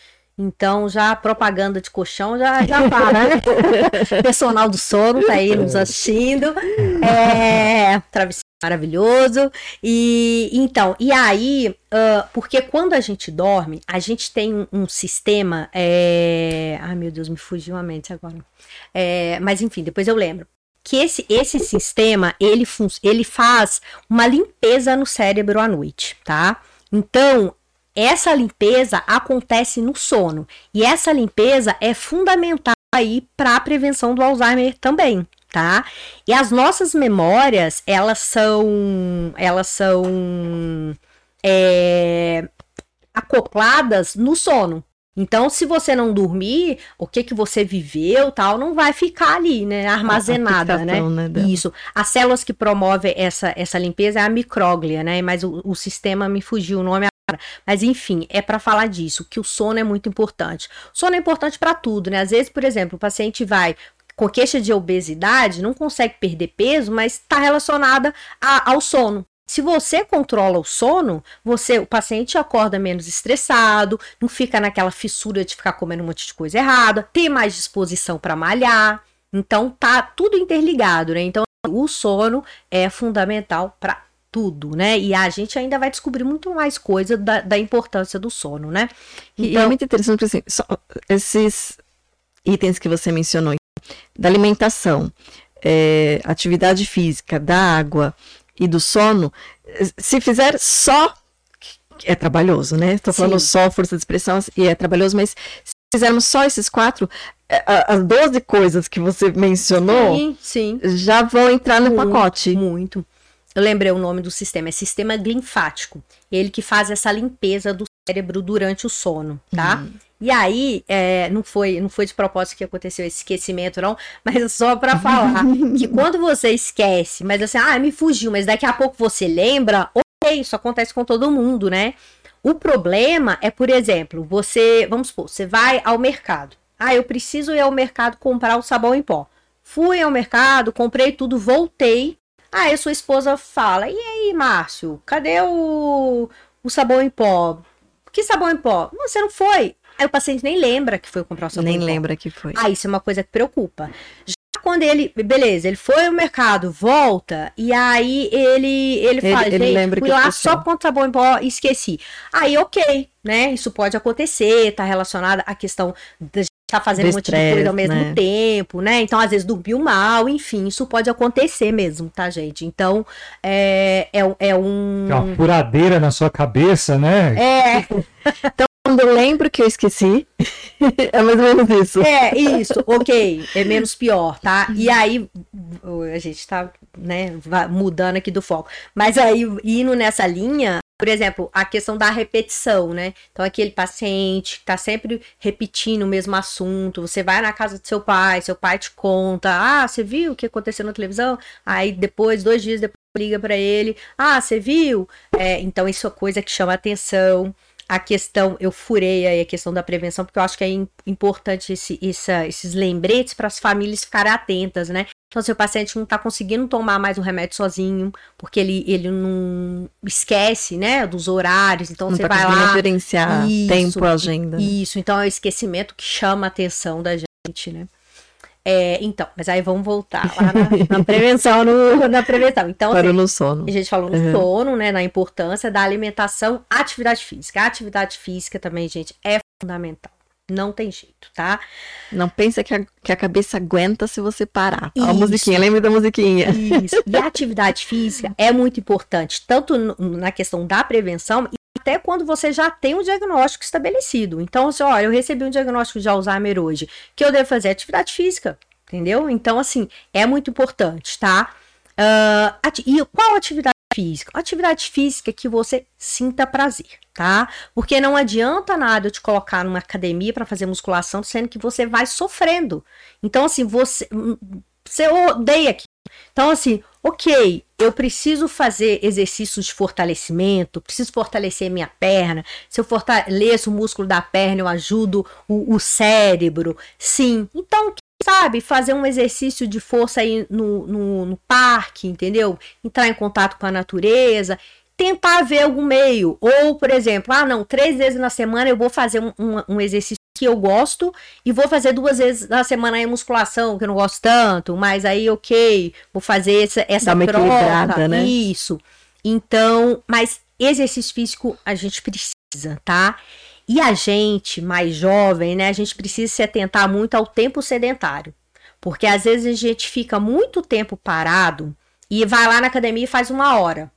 Então, já propaganda de colchão já, já para, né? Personal do sono tá aí nos assistindo. É, travesseiro maravilhoso. E então, e aí, uh, porque quando a gente dorme, a gente tem um, um sistema. É... Ai, meu Deus, me fugiu a mente agora. É, mas enfim, depois eu lembro. Que esse, esse sistema ele, ele faz uma limpeza no cérebro à noite, tá? Então, essa limpeza acontece no sono e essa limpeza é fundamental aí para a prevenção do Alzheimer também, tá? E as nossas memórias, elas são, elas são é, acopladas no sono. Então, se você não dormir, o que que você viveu, tal, não vai ficar ali, né, armazenada, né? né Isso. As células que promovem essa, essa limpeza é a micróglia, né? Mas o, o sistema me fugiu o nome mas enfim, é para falar disso, que o sono é muito importante. O sono é importante para tudo, né? Às vezes, por exemplo, o paciente vai com queixa de obesidade, não consegue perder peso, mas está relacionada a, ao sono. Se você controla o sono, você, o paciente acorda menos estressado, não fica naquela fissura de ficar comendo um monte de coisa errada, tem mais disposição para malhar. Então tá tudo interligado, né? Então o sono é fundamental para tudo, né? E a gente ainda vai descobrir muito mais coisa da, da importância do sono, né? Então, e é muito interessante, assim, esses itens que você mencionou, da alimentação, é, atividade física, da água e do sono, se fizer só, é trabalhoso, né? Estou falando Sim. só força de expressão e é trabalhoso, mas se fizermos só esses quatro, é, as 12 coisas que você mencionou sim, sim. já vão entrar no muito, pacote. Muito. Eu lembrei o nome do sistema, é sistema linfático. Ele que faz essa limpeza do cérebro durante o sono, tá? Uhum. E aí, é, não, foi, não foi de propósito que aconteceu esse esquecimento, não, mas só para falar que quando você esquece, mas assim, ah, me fugiu, mas daqui a pouco você lembra, ok, isso acontece com todo mundo, né? O problema é, por exemplo, você, vamos supor, você vai ao mercado. Ah, eu preciso ir ao mercado comprar o sabão em pó. Fui ao mercado, comprei tudo, voltei. Aí a sua esposa fala: E aí, Márcio, cadê o, o sabão em pó? Que sabão em pó? Você não foi. Aí o paciente nem lembra que foi comprar o sabão nem em pó. Nem lembra que foi. Ah, isso é uma coisa que preocupa. Já quando ele, beleza, ele foi ao mercado, volta, e aí ele ele, ele fala, ele lembra fui que lá só com sabão em pó e esqueci. Aí, ok, né? Isso pode acontecer, tá relacionado à questão da tá fazendo um monte de coisa ao mesmo né? tempo, né? Então, às vezes, dormiu mal, enfim, isso pode acontecer mesmo, tá, gente? Então, é, é, é um. É uma furadeira na sua cabeça, né? É. então, quando eu lembro que eu esqueci, é mais ou menos isso. É, isso, ok, é menos pior, tá? E aí, a gente tá, né, mudando aqui do foco. Mas aí, indo nessa linha, por exemplo, a questão da repetição, né? Então, aquele paciente que tá sempre repetindo o mesmo assunto, você vai na casa do seu pai, seu pai te conta, ah, você viu o que aconteceu na televisão? Aí depois, dois dias depois, liga para ele, ah, você viu? É, então, isso é coisa que chama atenção a questão, eu furei aí a questão da prevenção, porque eu acho que é importante esse, esses lembretes para as famílias ficarem atentas, né? Então, se o paciente não está conseguindo tomar mais o remédio sozinho, porque ele, ele não esquece, né, dos horários, então não você tá vai lá... diferenciar isso, tempo, agenda. Isso, então é o esquecimento que chama a atenção da gente, né? É, então, mas aí vamos voltar lá na, na prevenção, no, na prevenção. Então, assim, no sono. A gente falou no uhum. sono, né, na importância da alimentação, atividade física. A atividade física também, gente, é fundamental. Não tem jeito, tá? Não pensa que a, que a cabeça aguenta se você parar. Isso. A musiquinha, lembra da musiquinha. Isso. E a atividade física é muito importante, tanto na questão da prevenção e até quando você já tem um diagnóstico estabelecido. Então, assim, olha, eu recebi um diagnóstico de Alzheimer hoje, que eu devo fazer atividade física, entendeu? Então, assim, é muito importante, tá? Uh, e qual atividade física? Atividade física que você sinta prazer, tá? Porque não adianta nada eu te colocar numa academia para fazer musculação, sendo que você vai sofrendo. Então, assim, você, hum, você odeia aqui. Então, assim, ok, eu preciso fazer exercícios de fortalecimento, preciso fortalecer minha perna. Se eu fortaleço o músculo da perna, eu ajudo o, o cérebro. Sim. Então, sabe, fazer um exercício de força aí no, no, no parque, entendeu? Entrar em contato com a natureza tentar ver algum meio. Ou, por exemplo, ah, não, três vezes na semana eu vou fazer um, um, um exercício que eu gosto e vou fazer duas vezes na semana aí musculação, que eu não gosto tanto, mas aí, ok, vou fazer essa, essa Dá troca. Né? Isso. Então, mas exercício físico a gente precisa, tá? E a gente, mais jovem, né, a gente precisa se atentar muito ao tempo sedentário. Porque às vezes a gente fica muito tempo parado e vai lá na academia e faz uma hora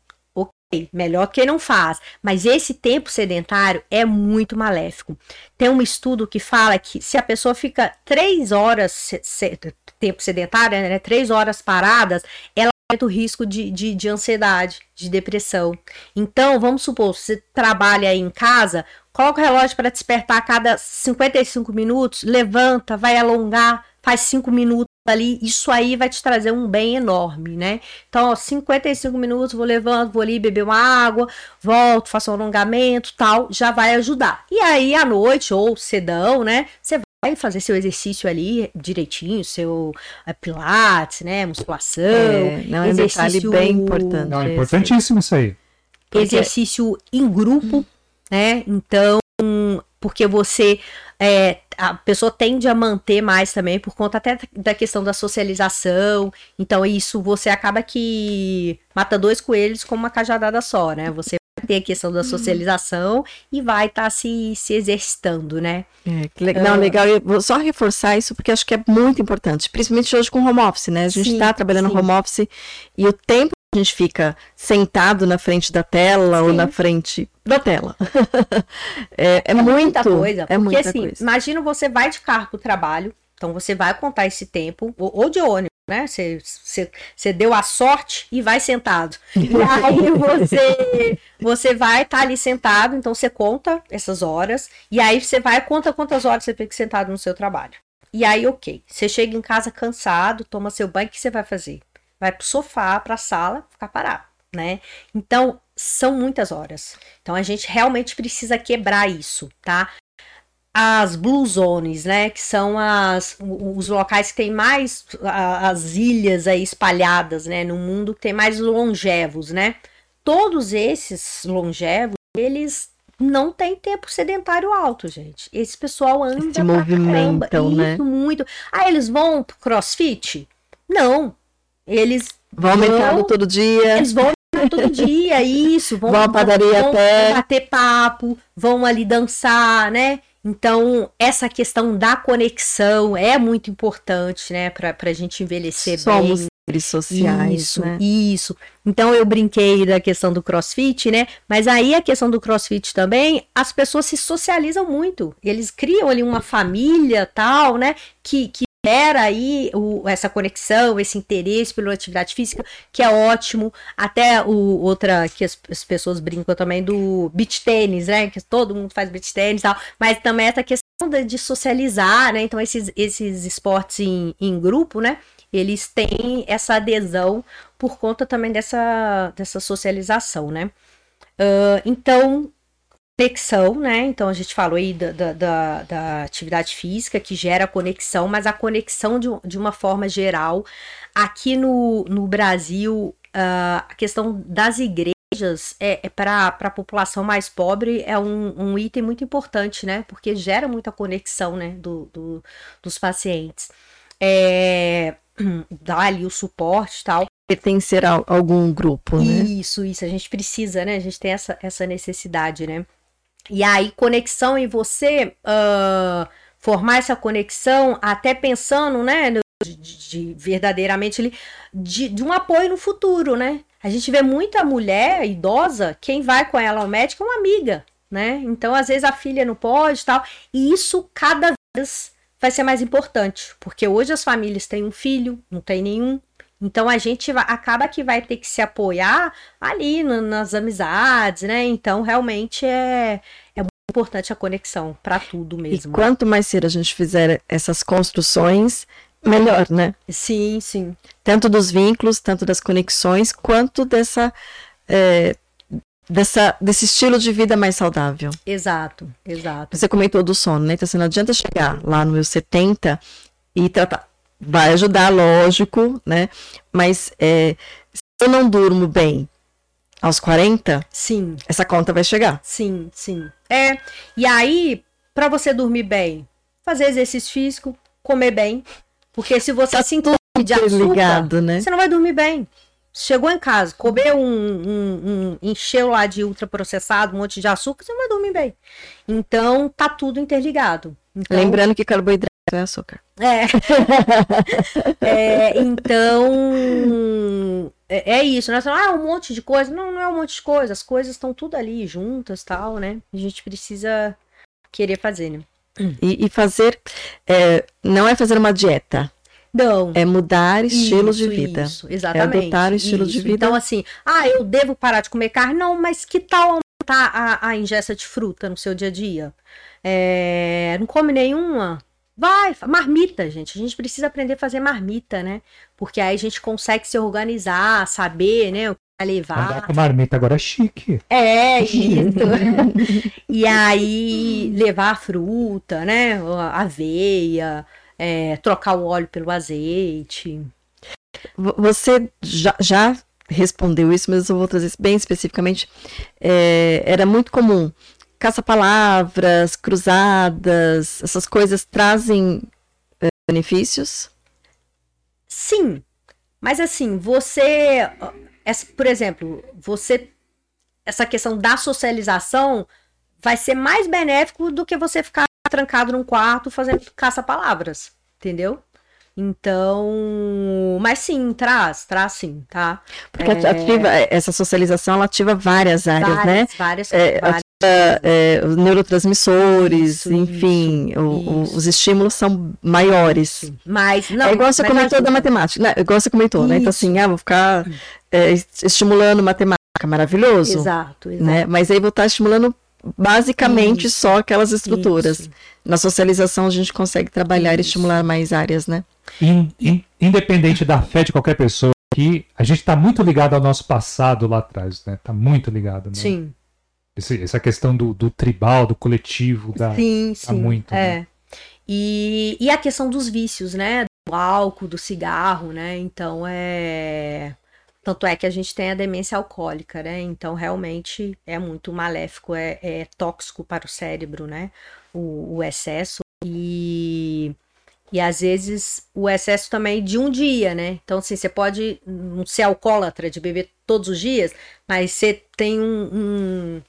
melhor que não faz. Mas esse tempo sedentário é muito maléfico. Tem um estudo que fala que se a pessoa fica três horas, se, se, tempo sedentário, né, três horas paradas, ela o risco de, de, de ansiedade, de depressão. Então, vamos supor, você trabalha aí em casa, coloca o relógio para despertar a cada 55 minutos, levanta, vai alongar, faz 5 minutos ali, isso aí vai te trazer um bem enorme, né? Então, ó, 55 minutos, vou levando, vou ali beber uma água, volto, faço um alongamento, tal, já vai ajudar. E aí, à noite, ou cedão, né? Você vai fazer seu exercício ali direitinho, seu é, pilates, né? Musculação. É, não, é exercício... um bem importante. Não, é importantíssimo isso aí. Exercício em grupo, né? Então, porque você é, a pessoa tende a manter mais também por conta até da questão da socialização. Então, isso você acaba que mata dois coelhos com uma cajadada só, né? Você ter a questão da socialização e vai estar tá se, se exercitando, né? É, que legal. Não, legal. Eu vou só reforçar isso porque acho que é muito importante, principalmente hoje com home office, né? A gente está trabalhando sim. home office e o tempo a gente fica sentado na frente da tela Sim. ou na frente da tela. é, é, é, muito, muita coisa. É porque muita assim, coisa. imagina você vai de carro pro trabalho, então você vai contar esse tempo, ou, ou de ônibus, né? Você, deu a sorte e vai sentado. E aí você, você vai estar tá ali sentado, então você conta essas horas, e aí você vai conta quantas horas você fica sentado no seu trabalho. E aí, ok. Você chega em casa cansado, toma seu banho, o que você vai fazer? vai pro sofá, pra sala, ficar parado, né? Então, são muitas horas. Então, a gente realmente precisa quebrar isso, tá? As blue zones, né, que são as, os locais que tem mais as ilhas aí espalhadas, né, no mundo que tem mais longevos, né? Todos esses longevos, eles não tem tempo sedentário alto, gente. Esse pessoal anda Se movimentam, né? Isso, muito. Ah, eles vão pro crossfit? Não. Eles vão mercado todo dia. Eles vão todo dia, isso. Vão, vão à padaria vão até. bater papo, vão ali dançar, né? Então, essa questão da conexão é muito importante, né, para a gente envelhecer Somos bem. seres sociais, Isso, né? isso. Então eu brinquei da questão do crossfit, né? Mas aí a questão do crossfit também, as pessoas se socializam muito. Eles criam ali uma família tal, né? Que, que gera aí o, essa conexão, esse interesse pela atividade física, que é ótimo. Até o outra que as, as pessoas brincam também do beach tênis, né? Que todo mundo faz beach tênis e tal. Mas também essa questão de, de socializar, né? Então esses, esses esportes em, em grupo, né? Eles têm essa adesão por conta também dessa, dessa socialização, né? Uh, então, conexão, né? Então a gente falou aí da, da, da, da, atividade física que gera conexão, mas a conexão de, de uma forma geral. Aqui no, no Brasil, uh, a questão das igrejas é, é para a população mais pobre é um, um, item muito importante, né? Porque gera muita conexão, né? Do, do dos pacientes. É, dá ali o suporte e tal. Pertencer a algum grupo, né? Isso, isso. A gente precisa, né? A gente tem essa, essa necessidade, né? E aí, conexão em você, uh, formar essa conexão, até pensando, né, de, de verdadeiramente ali, de, de, um apoio no futuro, né? A gente vê muita mulher idosa, quem vai com ela ao médico é uma amiga, né? Então, às vezes, a filha não pode e tal. E isso cada vez vai ser mais importante, porque hoje as famílias têm um filho, não tem nenhum, então a gente acaba que vai ter que se apoiar ali no, nas amizades, né? Então realmente é, é muito importante a conexão para tudo mesmo. E quanto mais cedo a gente fizer essas construções, melhor, né? Sim, sim. Tanto dos vínculos, tanto das conexões, quanto dessa. É, dessa, desse estilo de vida mais saudável. Exato, exato. Você comentou do sono, né? Então, você não adianta chegar lá no meu 70 e tratar vai ajudar, lógico, né? Mas é, se eu não durmo bem aos 40, sim. essa conta vai chegar. Sim, sim. É. E aí, para você dormir bem, fazer exercício físico, comer bem. Porque se você tá se entupir de açúcar, ligado, né? você não vai dormir bem. Chegou em casa, comeu um, um, um, encheu lá de ultraprocessado, um monte de açúcar, você não vai dormir bem. Então, tá tudo interligado. Então, Lembrando que carboidrato é açúcar. É. é então, é, é, isso. Nós falamos, ah, um monte de coisa. Não, não é um monte de coisa. As coisas estão tudo ali juntas tal, né? A gente precisa querer fazer, né? E, e fazer, é, não é fazer uma dieta. Não. É mudar estilos de vida. Isso, exatamente. É adotar o estilo isso. de vida. Então, assim, ah, eu devo parar de comer carne? Não, mas que tal aumentar a, a ingesta de fruta no seu dia a dia? É, não come nenhuma? Vai, marmita, gente. A gente precisa aprender a fazer marmita, né? Porque aí a gente consegue se organizar, saber, né? O que vai levar. Andar com marmita agora é chique. É, isso. e aí levar a fruta, né? A aveia, é, trocar o óleo pelo azeite. Você já, já respondeu isso, mas eu vou trazer bem especificamente. É, era muito comum caça-palavras, cruzadas, essas coisas trazem uh, benefícios? Sim, mas assim, você, por exemplo, você, essa questão da socialização vai ser mais benéfico do que você ficar trancado num quarto fazendo caça-palavras, entendeu? Então, mas sim, traz, traz sim, tá? Porque é... ativa, essa socialização, ela ativa várias áreas, várias, né? Várias, é, várias. É, os neurotransmissores, Isso, enfim, isso, o, isso. os estímulos são maiores. Mas não. é igual você comentou da matemática, né? Igual você comentou, né? Então, Isso. assim, ah, vou ficar é, estimulando matemática, maravilhoso. Exato, exato. Né? Mas aí vou estar estimulando basicamente Isso, só aquelas estruturas. Isso. Na socialização a gente consegue trabalhar e Isso. estimular mais áreas, né? In- in- independente da fé de qualquer pessoa, que a gente está muito ligado ao nosso passado lá atrás, né? Tá muito ligado, né? Sim, Esse- essa questão do, do tribal, do coletivo, da... sim, sim. muito, é. né? E, e a questão dos vícios, né? Do álcool, do cigarro, né? Então é. Tanto é que a gente tem a demência alcoólica, né? Então realmente é muito maléfico, é, é tóxico para o cérebro, né? O, o excesso. E, e às vezes o excesso também de um dia, né? Então, assim, você pode não ser alcoólatra de beber todos os dias, mas você tem um, um,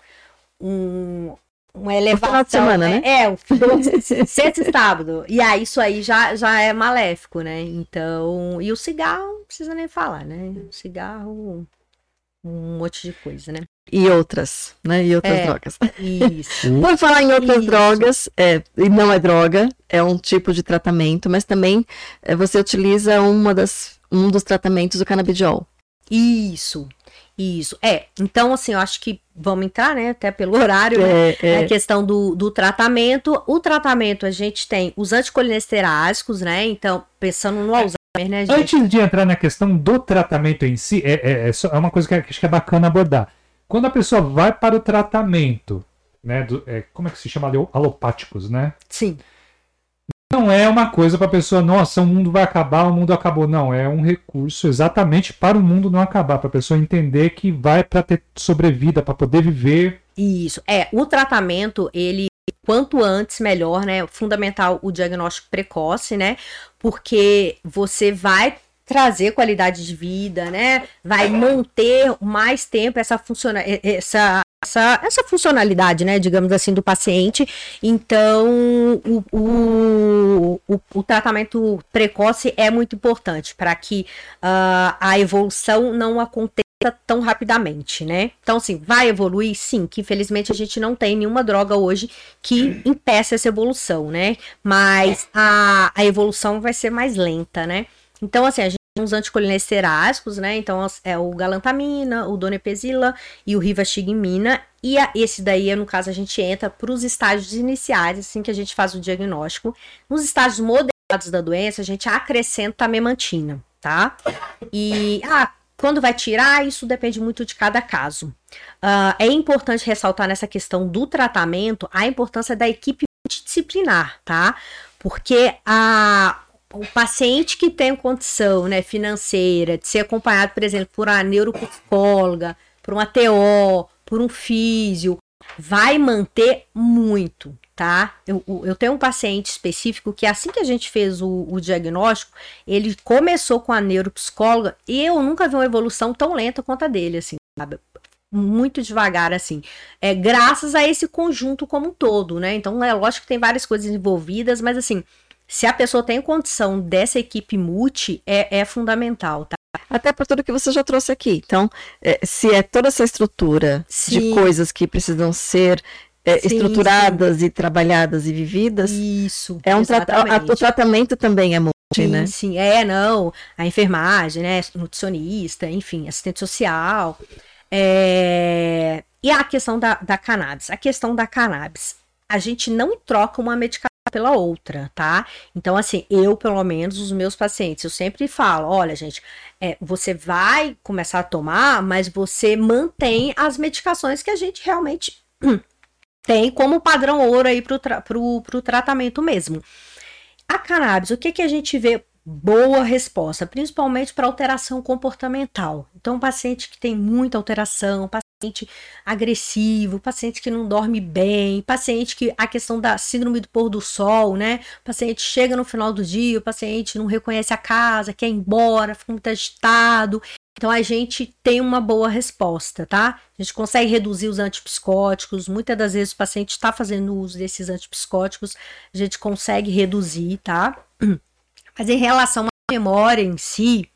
um uma elevação. final de semana, é, né? É, o do- sexta e sábado. E aí isso aí já, já é maléfico, né? Então, e o cigarro, não precisa nem falar, né? O cigarro, um monte de coisa, né? E outras, né? E outras É. drogas. Isso. Por falar em outras Isso. drogas, é, e não é droga, é um tipo de tratamento, mas também é, você utiliza uma das, um dos tratamentos do canabidiol. Isso. Isso. É, então assim, eu acho que vamos entrar, né? Até pelo horário, né? É, é, a questão do, do tratamento. O tratamento, a gente tem os anticolinesterágicos, né? Então, pensando no Alzheimer, né, gente? Antes de entrar na questão do tratamento em si, é, é, é só- é uma coisa que acho que é bacana abordar. Quando a pessoa vai para o tratamento, né, do- é, como é que se chama ali? alopáticos, né? Sim. Não é uma coisa para a pessoa, nossa, o mundo vai acabar, o mundo acabou. Não, é um recurso exatamente para o mundo não acabar, para a pessoa entender que vai para ter sobrevida, para poder viver. Isso. É, o tratamento, ele quanto antes melhor, né? Fundamental o diagnóstico precoce, né? Porque você vai trazer qualidade de vida, né? Vai manter mais tempo essa funciona essa essa, essa funcionalidade, né, digamos assim, do paciente. Então, o, o, o, o tratamento precoce é muito importante para que ah, a evolução não aconteça tão rapidamente, né? Então, assim, vai evoluir? Sim, que infelizmente a gente não tem nenhuma droga hoje que impeça essa evolução, né? Mas a, a evolução vai ser mais lenta, né? Então, assim, a gente tem os anticolinesteráicos, né? Então, é o galantamina, o donepezila e o rivastigmina. E a, esse daí, no caso, a gente entra para os estágios iniciais, assim que a gente faz o diagnóstico. Nos estágios moderados da doença, a gente acrescenta a memantina, tá? E, ah, quando vai tirar, isso depende muito de cada caso. Uh, é importante ressaltar nessa questão do tratamento a importância da equipe multidisciplinar, tá? Porque a, o paciente que tem condição né, financeira de ser acompanhado, por exemplo, por uma neuropsicóloga, por uma TO, por um físio, vai manter muito, tá? Eu, eu tenho um paciente específico que assim que a gente fez o, o, diagnóstico, ele começou com a neuropsicóloga e eu nunca vi uma evolução tão lenta quanto a dele, assim, sabe? Muito devagar, assim. É graças a esse conjunto como um todo, né? Então, é lógico que tem várias coisas envolvidas, mas assim, se a pessoa tem condição dessa equipe multi, é, é fundamental, tá? Até por tudo que você já trouxe aqui. Então, é, se é toda essa estrutura Sim. de coisas que precisam ser é, Sim, estruturadas e trabalhadas e vividas, Isso. é um a, o tratamento também é multi, Sim, né? sim, é, não. A enfermagem, né? Nutricionista, enfim, assistente social. É... E a questão da, da cannabis. A questão da cannabis. A gente não troca uma medicação pela outra, tá? Então, assim, eu, pelo menos, os meus pacientes, eu sempre falo: olha, gente, é, você vai começar a tomar, mas você mantém as medicações que a gente realmente tem como padrão ouro aí pro, tra pro, pro tratamento mesmo. A cannabis, o que, que a gente vê? Boa resposta, principalmente para alteração comportamental. Então, paciente que tem muita alteração, paciente agressivo, paciente que não dorme bem, paciente que a questão da síndrome do pôr do sol, né? O paciente chega no final do dia, o paciente não reconhece a casa, quer ir embora, fica muito agitado. Então a gente tem uma boa resposta, tá? A gente consegue reduzir os antipsicóticos. Muitas das vezes o paciente está fazendo uso desses antipsicóticos, a gente consegue reduzir, tá? Mas em relação à memória em si,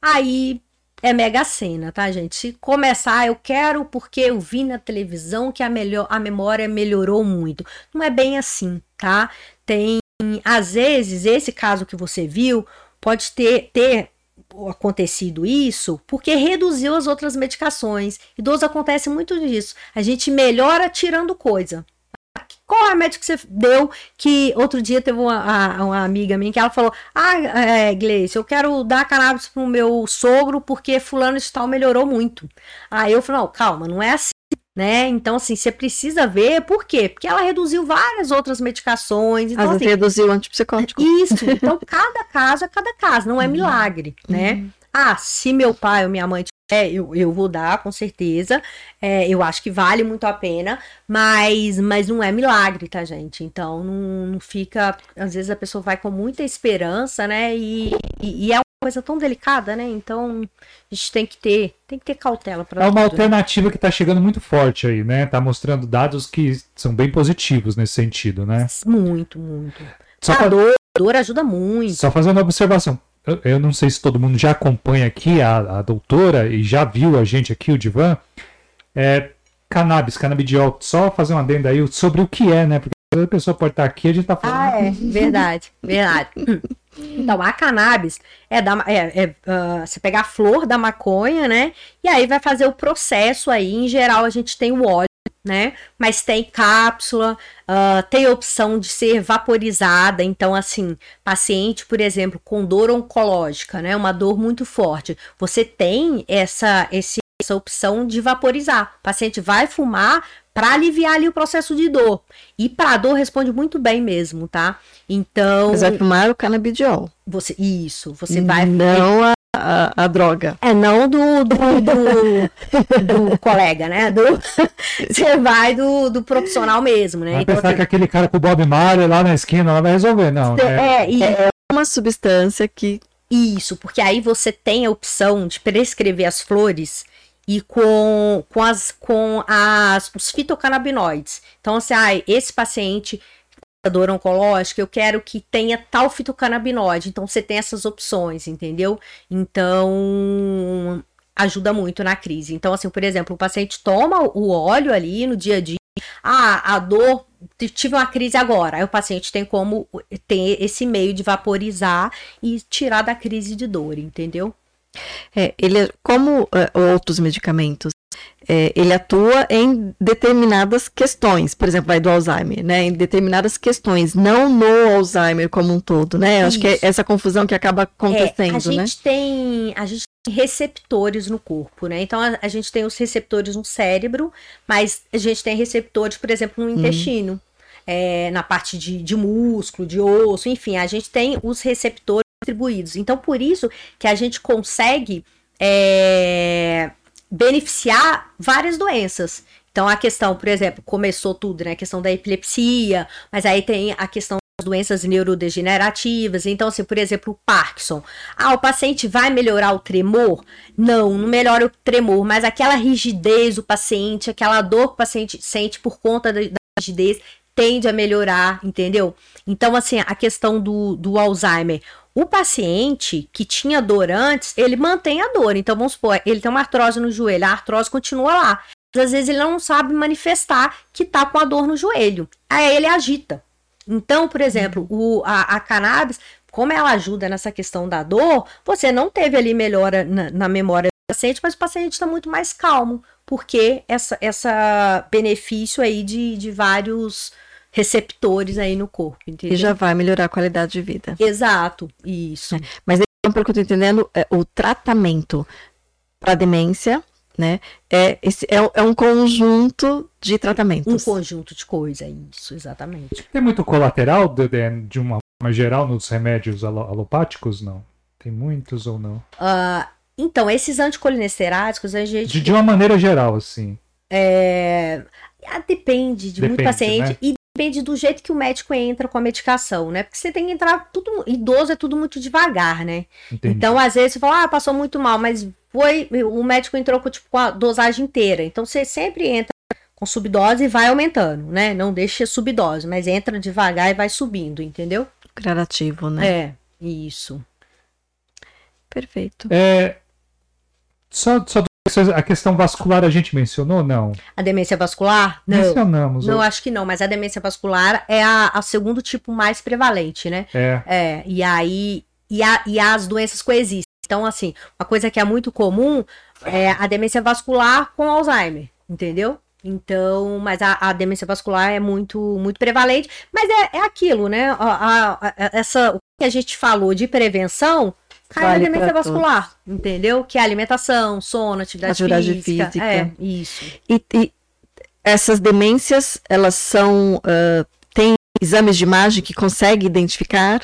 aí é mega cena, tá, gente? Se começar, eu quero porque eu vi na televisão que a, melhor, a memória melhorou muito. Não é bem assim, tá? Tem, às vezes, esse caso que você viu pode ter, ter acontecido isso porque reduziu as outras medicações. Idoso acontece muito disso. A gente melhora tirando coisa. Qual remédio que você deu que outro dia teve uma, uma amiga minha que ela falou: Ah, é, Gleice, eu quero dar cannabis pro meu sogro porque fulano de tal melhorou muito. Aí eu falei: Não, calma, não é assim. Né? Então, assim, você precisa ver por quê? Porque ela reduziu várias outras medicações. Então, Às assim, reduziu o antipsicótico. isso. Então, cada caso é cada caso, não é milagre, né? Ah, se meu pai ou minha mãe tiver, eu, eu vou dar, com certeza. É, eu acho que vale muito a pena, mas, mas não é milagre, tá, gente? Então, não, não fica. Às vezes a pessoa vai com muita esperança, né? E, e, e é um coisa tão delicada, né? Então a gente tem que ter, tem que ter cautela para É uma alternativa que está chegando muito forte aí, né? Tá mostrando dados que são bem positivos nesse sentido, né? Muito, muito. Só, a fa- dor, dor ajuda muito. só fazendo uma observação. Eu, não sei se todo mundo já acompanha aqui a, a doutora e já viu a gente aqui, o Divan. É, cannabis, canabidiol. Só fazer um adendo aí sobre o que é, né? Porque a pessoa pode estar aqui e a gente tá falando. Ah, é, verdade, verdade. Então, a cannabis é, da, é, é, ah, você pegar a flor da maconha, né? E aí vai fazer o processo aí. Em geral, a gente tem o óleo, né? Mas tem cápsula, ah, tem opção de ser vaporizada. Então, assim, paciente, por exemplo, com dor oncológica, né? Uma dor muito forte. Você tem essa, esse, essa opção de vaporizar. O paciente vai fumar para aliviar ali o processo de dor. E para dor responde muito bem mesmo, tá? Então, Mas vai fumar o canabidiol. você isso, você vai Não a, a, a droga. é não do do, do, do colega, né? Do, você vai do, do profissional mesmo, né? Vai Então, pensar assim, que aquele cara com o Bob Marley lá na esquina lá vai resolver. Não, é, é, e- Uma substância que Isso, porque aí você tem a opção de prescrever as flores e com, com, as, com as, os fitocannabinoides. Então, assim, ah, esse paciente dor oncológica, eu quero que tenha tal fitocannabinoide. Então, você tem essas opções, entendeu? Então, ajuda muito na crise. Então, assim, por exemplo, o paciente toma o óleo ali no dia a dia. Ah, a dor, tive uma crise agora. Aí o paciente tem como ter esse meio de vaporizar e tirar da crise de dor, entendeu? É, ele, como é, outros medicamentos, é, ele atua em determinadas questões, por exemplo, vai do Alzheimer, né? Em determinadas questões, não no Alzheimer como um todo, né? Eu acho que é essa confusão que acaba É, acontecendo, a gente né? tem a gente tem receptores no corpo, né? Então a, a gente tem os receptores no cérebro, mas a gente tem receptores, por exemplo, no intestino, é, na parte de, de músculo, de osso, enfim, a gente tem os receptores distribuídos. Então por isso que a gente consegue é, beneficiar várias doenças. Então a questão, por exemplo, começou tudo, né? A questão da epilepsia, mas aí tem a questão das doenças neurodegenerativas. Então, assim, por exemplo, o Parkinson. Ah, o paciente vai melhorar o tremor? Não, não melhora o tremor, mas aquela rigidez do paciente, aquela dor que o paciente sente por conta da, rigidez, tende a melhorar, entendeu? Então, assim, a questão do, do Alzheimer. O paciente que tinha dor antes, ele mantém a dor. Então, vamos supor, ele tem uma artrose no joelho, a artrose continua lá. Às vezes ele não sabe manifestar que tá com a dor no joelho. Aí ele agita. Então, por exemplo, o, a, a cannabis, como ela ajuda nessa questão da dor, você não teve ali melhora na, na memória do paciente, mas o paciente está muito mais calmo, porque essa, essa benefício aí de, de vários receptores aí no corpo, entendeu? E já vai melhorar a qualidade de vida. Exato, isso. Mas então, pelo que eu tô entendendo, é, o tratamento para demência, né, é, esse, é, é um conjunto de Um tratamentos. conjunto de coisa, isso, exatamente. Tem muito colateral de, de- de uma forma geral nos remédios alo- alopáticos? Não. Tem muitos ou não? Ah, então, esses anticolinesteráticos, a gente De, de uma maneira geral, assim. É, ah, depende de muito Depende, paciente né? e depende do jeito que o médico entra com a medicação, né? Porque você tem que entrar tudo. Idoso é tudo muito devagar, né? Entendi. Então, às vezes, você fala, ah, passou muito mal, mas foi. O médico entrou com, tipo, com a dosagem inteira. Então, você sempre entra com subdose e vai aumentando, né? Não deixa subdose, mas entra devagar e vai subindo, entendeu? Gradativo, né? É, isso. Perfeito. É, só, só a questão vascular a gente mencionou? Não. A demência vascular? Não. Mencionamos. Não, ou- acho que não, mas a demência vascular é a, a segundo tipo mais prevalente, né? É. É, e aí. E, a- e as doenças coexistem. Então, assim, uma coisa que é muito comum é a demência vascular com Alzheimer, entendeu? Então, mas a, a demência vascular é muito, muito prevalente, mas é, é aquilo, né? A, a- essa, o que a gente falou de prevenção cai Vale demência vascular, entendeu? Que é alimentação, sono, atividade, Atividade física. física. É, isso. E, e essas demências, elas são. ah, tem exames de imagem que consegue identificar?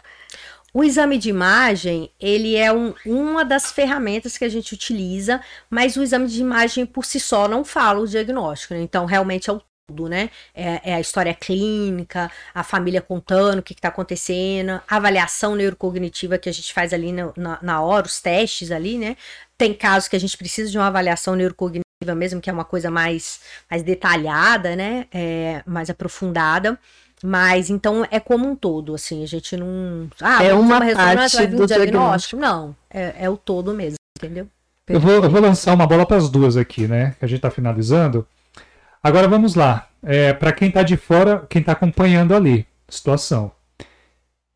O exame de imagem, ele é um- uma das ferramentas que a gente utiliza, mas o exame de imagem por si só não fala o diagnóstico, né? Então, realmente é o todo, né? É, é, a história clínica, a família contando o que está acontecendo, a avaliação neurocognitiva que a gente faz ali na, na, na, hora, os testes ali, né? Tem casos que a gente precisa de uma avaliação neurocognitiva mesmo, que é uma coisa mais, mais detalhada, né? É, mais aprofundada. Mas então é como um todo, assim, a gente não. Ah, é uma, uma parte do diagnóstico. diagnóstico. Não, é, é o todo mesmo, entendeu? Eu vou, eu vou lançar uma bola para as duas aqui, né? Que a gente está finalizando. Agora vamos lá. É, para quem está de fora, quem está acompanhando ali, situação.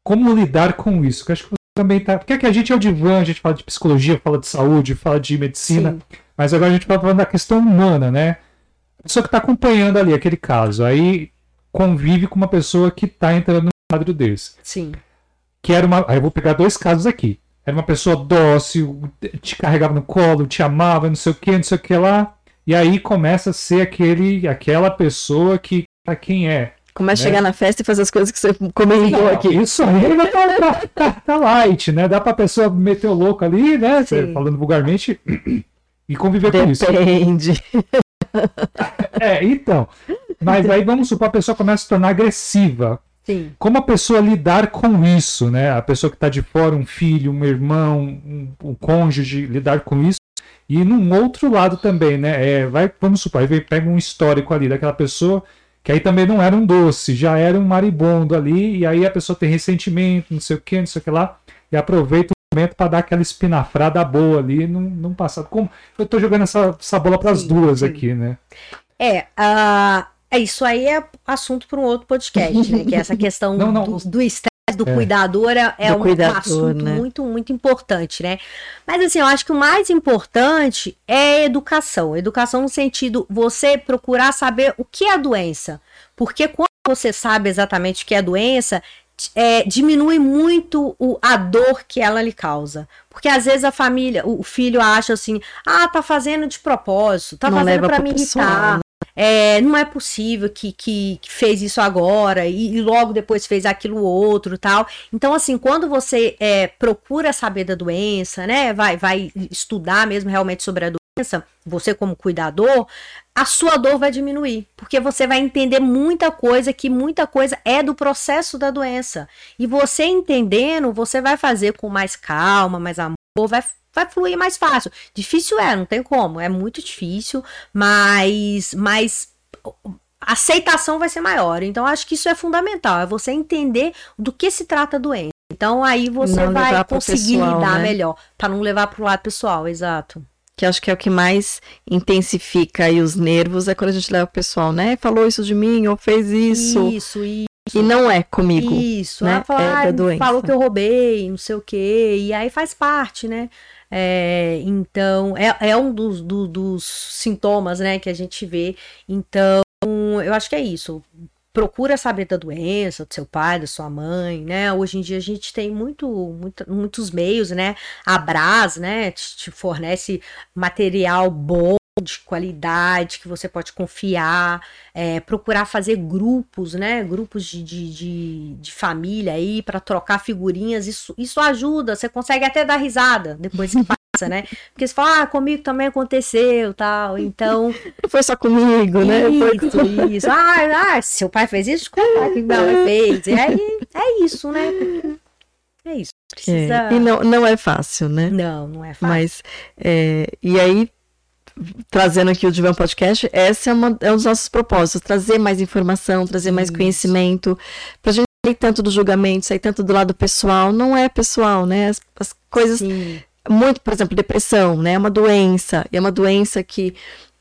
Como lidar com isso? Que acho que você também tá. Porque aqui a gente é o divã, a gente fala de psicologia, fala de saúde, fala de medicina. Sim. Mas agora a gente vai falando da questão humana, né? A pessoa que está acompanhando ali aquele caso. Aí convive com uma pessoa que está entrando num quadro desse. Sim. Que era uma. Aí eu vou pegar dois casos aqui. Era uma pessoa dócil, te carregava no colo, te amava, não sei o que, não sei o que lá. E aí começa a ser aquele, aquela pessoa que para quem é. Começa né? a chegar na festa e fazer as coisas que você comentou aqui. Isso aí tá, tá, tá, light, né? Dá pra pessoa meter o louco ali, né? Falando vulgarmente, e conviver Depende. com isso. Depende. É, então. Mas aí vamos supor a pessoa começa a se tornar agressiva. Sim. Como a pessoa lidar com isso, né? A pessoa que está de fora, um filho, um irmão, um, um cônjuge, lidar com isso. E num outro lado também, né? É, vai, vamos supor, aí pega um histórico ali daquela pessoa que aí também não era um doce, já era um maribondo ali, e aí a pessoa tem ressentimento, não sei o que, não sei o que lá, e aproveita o momento para dar aquela espinafrada boa ali num, num passado. Como eu estou jogando essa, essa bola para as duas sim. aqui, né? É, uh, isso aí é assunto para um outro podcast, né? Que é essa questão não, não. do estresse do é. cuidador é, é do um, cuidador, assunto né? muito, muito importante, né? Mas assim, eu acho que o mais importante é educação. Educação no sentido você procurar saber o que é a doença. Porque quando você sabe exatamente o que é a doença, é, diminui muito o, a dor que ela lhe causa. Porque às vezes a família, o filho acha assim, ah, tá fazendo de propósito, tá Não fazendo para me irritar. É, não é possível que, que, que fez isso agora e, e, logo depois fez aquilo outro tal. Então, assim, quando você é, procura saber da doença, né? Vai, vai estudar mesmo realmente sobre a doença, você como cuidador, a sua dor vai diminuir, porque você vai entender muita coisa, que muita coisa é do processo da doença. E você entendendo, você vai fazer com mais calma, mais amor, vai vai fluir mais fácil. Difícil é, não tem como, é muito difícil, mas, mas a aceitação vai ser maior. Então, acho que isso é fundamental, é você entender do que se trata a doença. Então, aí você não vai conseguir pessoal, lidar né? melhor, para não levar para o lado pessoal, exato. Que acho que é o que mais intensifica aí os nervos, é quando a gente leva o pessoal, né? Falou isso de mim, ou fez isso. Isso, isso. E não é comigo. Isso, né? Fala, é ah, doença. falou que eu roubei, não sei o quê. E aí faz parte, né? É, então, é, é um dos, do, dos sintomas, né, que a gente vê. Então, eu acho que é isso. Procura saber da doença, do seu pai, da sua mãe, né? Hoje em dia a gente tem muito, muito muitos meios, né? A Brás, né, te, te fornece material bom de qualidade que você pode confiar, é, procurar fazer grupos, né? Grupos de, de, de, de família aí para trocar figurinhas, isso, isso ajuda, você consegue até dar risada depois que passa, né? Porque você fala, ah, comigo também aconteceu, tal, então... Foi só comigo, né? Isso, Foi... isso. Ah, ah, seu pai fez isso, é que meu pai fez? E aí, é isso, né? É isso. Precisa... É, e não, não é fácil, né? Não, não é fácil. Mas, é, e aí trazendo aqui o Divã Podcast, esse é, uma, é um dos nossos propósitos, trazer mais informação, trazer mais Isso. conhecimento, pra gente sair tanto do julgamento, sair tanto do lado pessoal, não é pessoal, né? As, as coisas, Sim. muito, por exemplo, depressão, né? É uma doença, e é uma doença que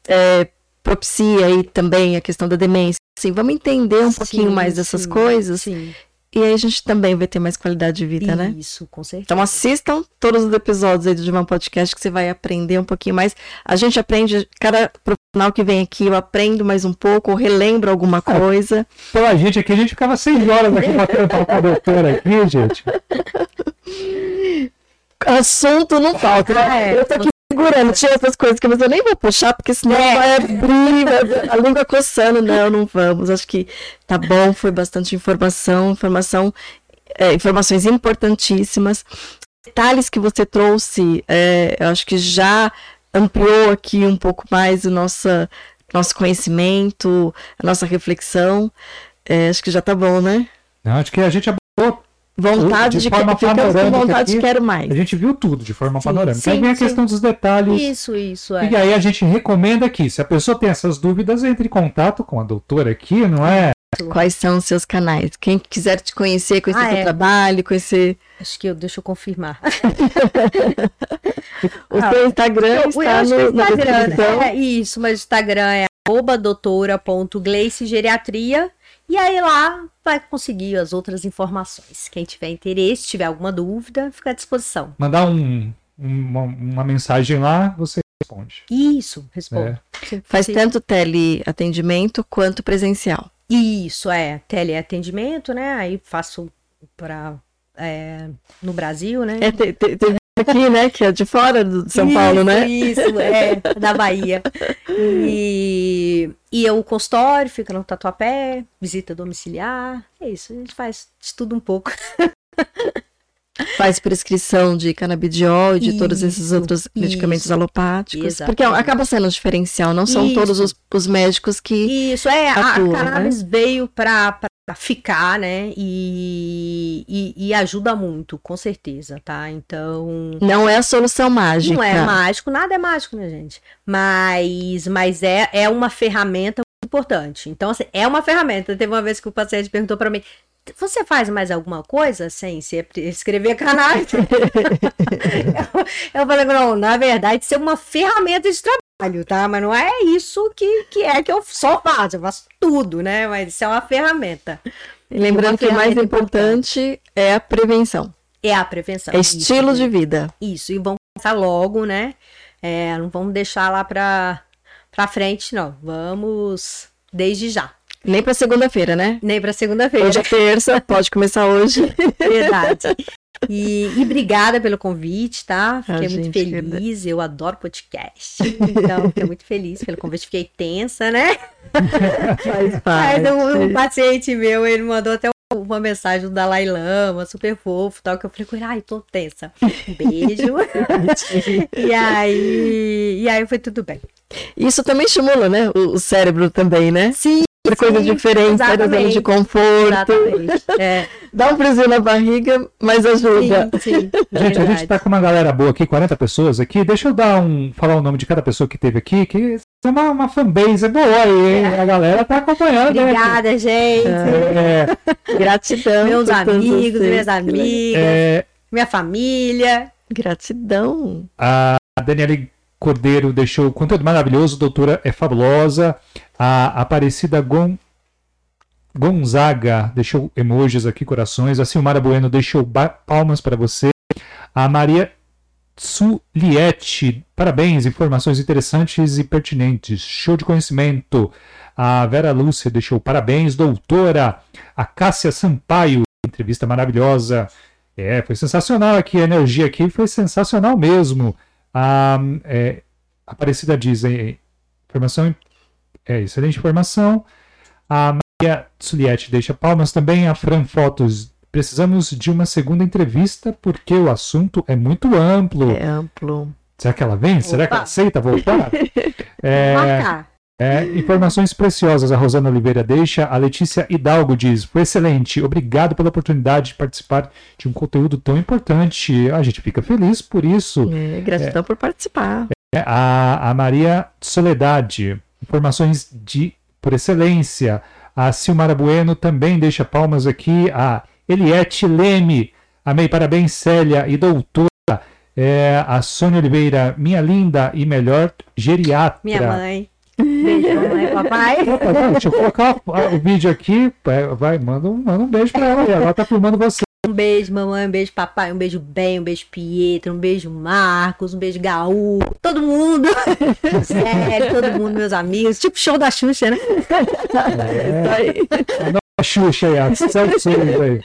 é, propicia aí também a questão da demência. Assim, vamos entender um sim, pouquinho mais dessas coisas sim. E aí a gente também vai ter mais qualidade de vida, Isso, né? Isso, com certeza. Então assistam todos os episódios aí do Divã Podcast que você vai aprender um pouquinho mais. A gente aprende, cada profissional que vem aqui, eu aprendo mais um pouco, ou relembro alguma é. coisa. Pela gente aqui, a gente ficava seis horas aqui batendo com a doutora aqui, gente. Assunto não falta, né? Ah, é, eu tô aqui segurando, tinha essas coisas que eu nem vou puxar, porque senão é. vai abrir, vai, a língua coçando. Não, não vamos. Acho que tá bom, foi bastante informação, informação, é, informações importantíssimas. Detalhes que você trouxe, é, eu acho que já ampliou aqui um pouco mais a nossa nosso conhecimento, a nossa reflexão. É, acho que já tá bom, né? Não, acho que a gente abordou Vontade De de, forma com panorâmica vontade, aqui. quero mais. A gente viu tudo de forma Sim, panorâmica. Aí sim, vem a sim. questão dos detalhes. Isso, isso, é. E aí a gente recomenda que, se a pessoa tem essas dúvidas, entre em contato com a doutora aqui, não é? Quais são os seus canais? Quem quiser te conhecer, conhecer Ah, seu é. trabalho, conhecer Acho que eu, deixa eu confirmar. o Ah, seu Instagram, Eu- eu está que no, o na Instagram, descrição. né? É isso, mas o Instagram é arroba doutora.gleicegeriatria e aí lá vai conseguir as outras informações. Quem tiver interesse, tiver alguma dúvida, fica à disposição. Mandar um, uma, uma mensagem lá, você responde. Isso, responde. É. Faz se- tanto teleatendimento quanto presencial. Isso, é. Teleatendimento, né? Aí faço para no Brasil, né? É, te- te- teve aqui, né, que é de fora do de São Paulo, né? Isso, é, da Bahia. E, e eu, o consultório fica no Tatuapé, visita domiciliar. É isso, a gente faz de tudo um pouco. Faz prescrição de canabidiol e de todos esses Isso, outros medicamentos isso. alopáticos. Porque Exatamente. acaba sendo um diferencial, não são Isso. todos os, os médicos que. Isso, é, a, Atua, a cannabis veio para ficar, né? E, e, e ajuda muito, com certeza, tá? Então. Não é a solução mágica. Não é mágico, nada é mágico, né, gente? Mas, mas é, é uma ferramenta muito importante. Então, assim, é uma ferramenta. Teve uma vez que o paciente perguntou para mim: você faz mais alguma coisa sem se escrever cannabis? eu, eu falei, não, na verdade, isso é uma ferramenta de trabalho, tá? Mas não é isso que, que é que eu só faço, eu faço tudo, né? Mas isso é uma ferramenta. E lembrando Uma que o mais ferramenta importante é a prevenção. É a prevenção. É isso, estilo de gente. vida. Isso, e vamos começar logo, né? É, não vamos deixar lá pra, pra frente, não. Vamos desde já. Nem para segunda-feira, né? Nem pra segunda-feira. Hoje é terça, pode começar hoje. Verdade. E, e obrigada pelo convite, tá? Fiquei Ah, muito gente, feliz. Eu adoro podcast. Então, fiquei muito feliz pelo convite. Fiquei tensa, né? Faz parte. um, um paciente meu, ele mandou até uma mensagem do Dalai Lama, super fofo, tal, que eu falei ai, tô tensa. Um beijo. e aí, e aí foi tudo bem. Isso também estimula, né? O, o cérebro também, né? Sim, Pra coisa sim, diferente, sai da zona de conforto. É, Dá um friozinho na barriga, mas ajuda. sim, sim. Gente, a gente verdade. tá com uma galera boa aqui, 40 pessoas aqui. Deixa eu dar um. falar o nome de cada pessoa que teve aqui, que é uma, uma fanbase boa aí, hein? A galera tá acompanhando, né? Obrigada, gente. É, Gratidão. Meus por amigos, vocês. minhas amigas, é, minha família. Gratidão. a Daniele Cordeiro deixou conteúdo maravilhoso, doutora é fabulosa. A Aparecida Gon... Gonzaga deixou emojis aqui, corações. A Silmara Bueno deixou palmas para você. A Maria Suliette, parabéns, informações interessantes e pertinentes. Show de conhecimento. A Vera Lúcia deixou parabéns, doutora. A Cássia Sampaio, entrevista maravilhosa. É, foi sensacional aqui, a energia aqui foi sensacional mesmo. A é, Aparecida diz, informação, é, excelente informação. A Maria Suliette deixa palmas também. A Fran Fotos, precisamos de uma segunda entrevista porque o assunto é muito amplo. É amplo. Será que ela vem? Será que ela Opa. aceita voltar? É, Marcar. é, informações preciosas a Rosana Oliveira deixa. A Letícia Hidalgo diz: Foi excelente, obrigado pela oportunidade de participar de um conteúdo tão importante. A gente fica feliz por isso. É, gratidão por participar. É, A, a Maria Soledade, informações de por excelência. A Silmara Bueno também deixa palmas aqui. A Eliette Leme, amei, parabéns, Célia e doutora. É, a Sônia Oliveira, minha linda e melhor geriatra. Minha mãe. Beijo, mamãe, papai. Opa, vai, deixa eu colocar o vídeo aqui. Vai, vai, manda, um, manda um beijo pra ela. Ela tá filmando você. Um beijo, mamãe, um beijo, papai, um beijo, Ben, um beijo, Pietro, um beijo, Marcos, um beijo, Gaú, todo mundo. Sério, todo mundo, meus amigos. Tipo show da Xuxa, né? Isso aí. A Xuxa aí, a aí.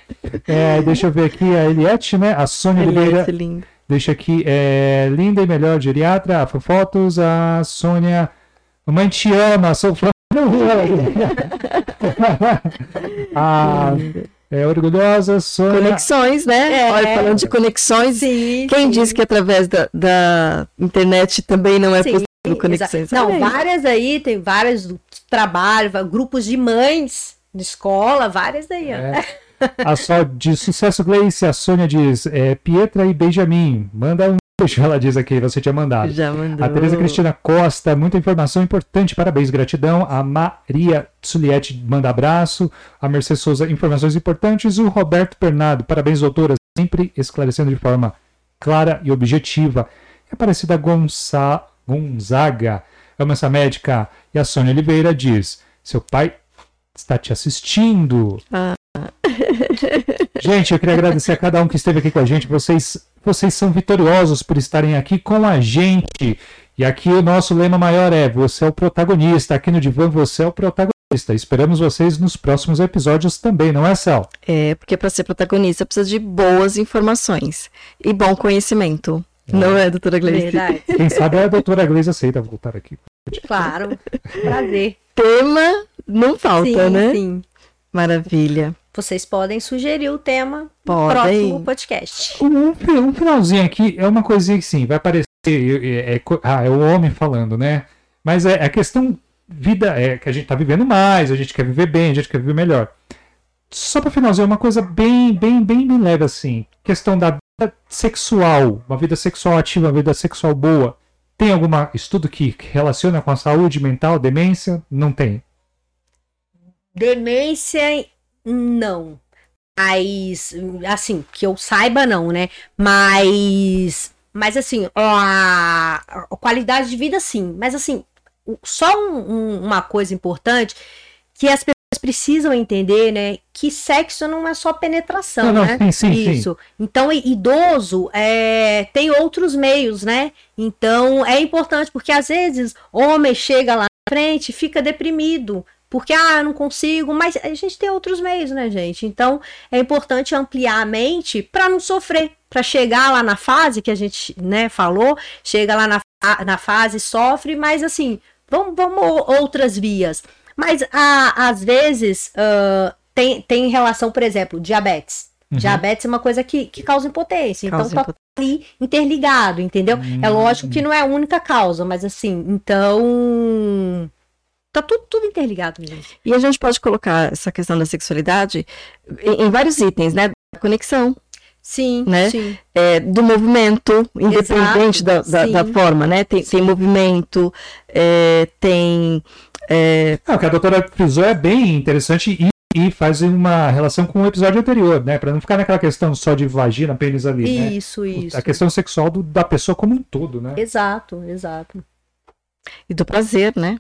É, deixa eu ver aqui a Eliette, né? A Sônia Oliveira. Lindo. Deixa aqui, é, linda e melhor geriatra, a Fofotos, a Sônia. Mamãe te ama, sou fã. a, é, orgulhosa, Sônia. Conexões, né? É. Olha, falando de conexões, Sim. quem sim. disse que através da, da internet também não é Sim. possível Conexões. Não, aí. várias aí, tem vários do trabalho, va- grupos de mães de escola, várias daí, ó. É. A só de sucesso Gleice, a Sônia diz, é, Pietra e Benjamin, manda um ela diz aqui, você tinha mandado. Já mandou. A Tereza Cristina Costa, muita informação importante, parabéns, gratidão. A Maria Tsuliette manda abraço. A Mercedes Souza, informações importantes. O Roberto Bernardo, parabéns, doutora, sempre esclarecendo de forma clara e objetiva. E a Aparecida Gonça... Gonzaga, ama essa médica. E a Sônia Oliveira diz: seu pai está te assistindo. Ah. Gente, eu queria agradecer a cada um que esteve aqui com a gente. Vocês, vocês são vitoriosos por estarem aqui com a gente. E aqui o nosso lema maior é: você é o protagonista. Aqui no Divã, você é o protagonista. Esperamos vocês nos próximos episódios também, não é, Cel? É, porque para ser protagonista precisa de boas informações e bom conhecimento. Não é, doutora Gleice? Verdade. Quem sabe a doutora Gleisi aceita voltar aqui. Claro. Prazer. Tema não falta, sim, né? sim. Maravilha. Vocês podem sugerir o tema no Podem. próximo podcast. Um, um finalzinho aqui é uma coisinha que sim, vai parecer. É, é ah, é o homem falando, né? Mas é a questão vida é que a gente tá vivendo mais, a gente quer viver bem, a gente quer viver melhor. Só para finalizar, uma coisa bem, bem, bem, bem leve assim. Questão da vida sexual, uma vida sexual ativa, uma vida sexual boa. Tem algum estudo que relaciona com a saúde mental, demência? Não tem. Demência, não. Mas, assim, que eu saiba, não, né? Mas, mas assim, a, a qualidade de vida, sim. Mas, assim, só um- um- uma coisa importante que as pessoas precisam entender, né? Que sexo não é só penetração, Não, não, né? sim, sim, sim. Isso. Então, i- idoso é, tem outros meios, né? Então, é importante, porque às vezes homem chega lá na frente e fica deprimido. Porque, ah, eu não consigo, mas a gente tem outros meios, né, gente? Então, é importante ampliar a mente para não sofrer, para chegar lá na fase que a gente, né, falou, chega lá na, na fase, sofre, mas assim, vamos, vamos outras vias. Mas, ah, às vezes, ah, tem, tem relação, por exemplo, diabetes. Uhum. Diabetes é uma coisa que, que causa impotência. Causa então, tá ali interligado, entendeu? É lógico que não é a única causa, mas assim, então. Tá tudo, tudo interligado, gente. E a gente pode colocar essa questão da sexualidade em, em vários itens, né? Da conexão, Sim, Né? sim. é, do movimento, independente da, da, da forma, né? Tem, tem movimento, é, tem. é, Não, o que a doutora frisou é bem interessante e, e faz uma relação com o episódio anterior, né? Pra não ficar naquela questão só de vagina, pênis ali, né? Isso, isso. A questão sexual do- da pessoa como um todo, né? Exato, exato. e do prazer, né?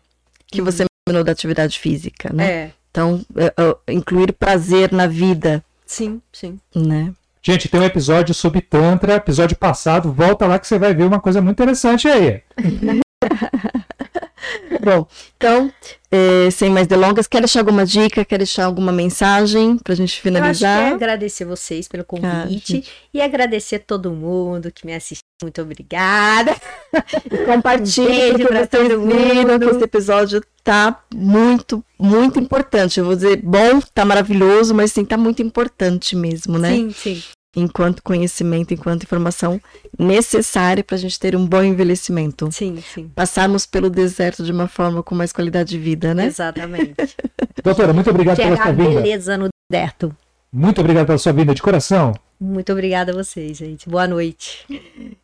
Que você mencionou da atividade física, né? É, Então, é, é, incluir prazer na vida, sim, sim. né? Gente, tem um episódio sobre Tantra, episódio passado, volta lá que você vai ver uma coisa muito interessante aí. Bom, então, é, sem mais delongas, quer deixar alguma dica, quer deixar alguma mensagem pra gente Eu acho que é finalizar? agradecer vocês pelo convite gente. e agradecer todo mundo que me assistiu. Muito obrigada. Compartilhe, Um vocês todo mundo. que esse episódio tá muito, muito importante. Eu vou dizer, bom, tá maravilhoso, mas sim, tá muito importante mesmo, né? Sim, sim. Enquanto conhecimento, enquanto informação necessária pra gente ter um bom envelhecimento. Sim, sim. Passarmos pelo deserto de uma forma com mais qualidade de vida, né? Exatamente. Doutora, muito obrigado pela Chegar sua vinda. beleza no deserto. Muito obrigado pela sua vinda de coração. Muito obrigada a vocês, gente. Boa noite.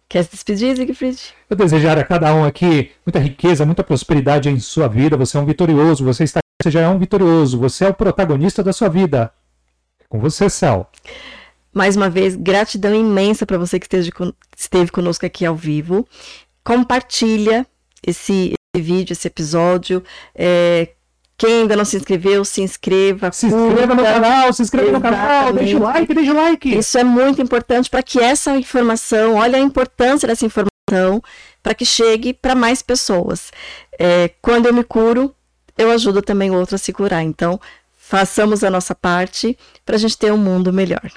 Quer se despedir, Siegfried? Eu desejar a cada um aqui muita riqueza, muita prosperidade em sua vida. Você é um vitorioso, você está você já é um vitorioso, você é o protagonista da sua vida. Com você, Céu. Mais uma vez, gratidão imensa para você que esteve conosco aqui ao vivo. Compartilha esse, esse vídeo, esse episódio. É, quem ainda não se inscreveu, se inscreva. Se inscreva no curta. canal, se inscreva no canal, Exatamente. deixa o like, deixa o like. Isso é muito importante para que essa informação, olha a importância dessa informação, para que chegue para mais pessoas. É, quando eu me curo, eu ajudo também o outro a se curar. Então, façamos a nossa parte para a gente ter um mundo melhor.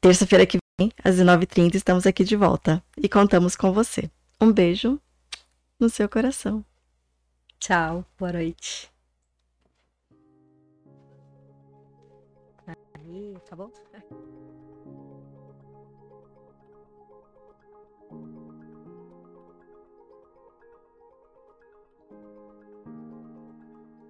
Terça-feira que vem, às 19h30, estamos aqui de volta e contamos com você. Um beijo no seu coração. Tchau. Boa noite. Aí?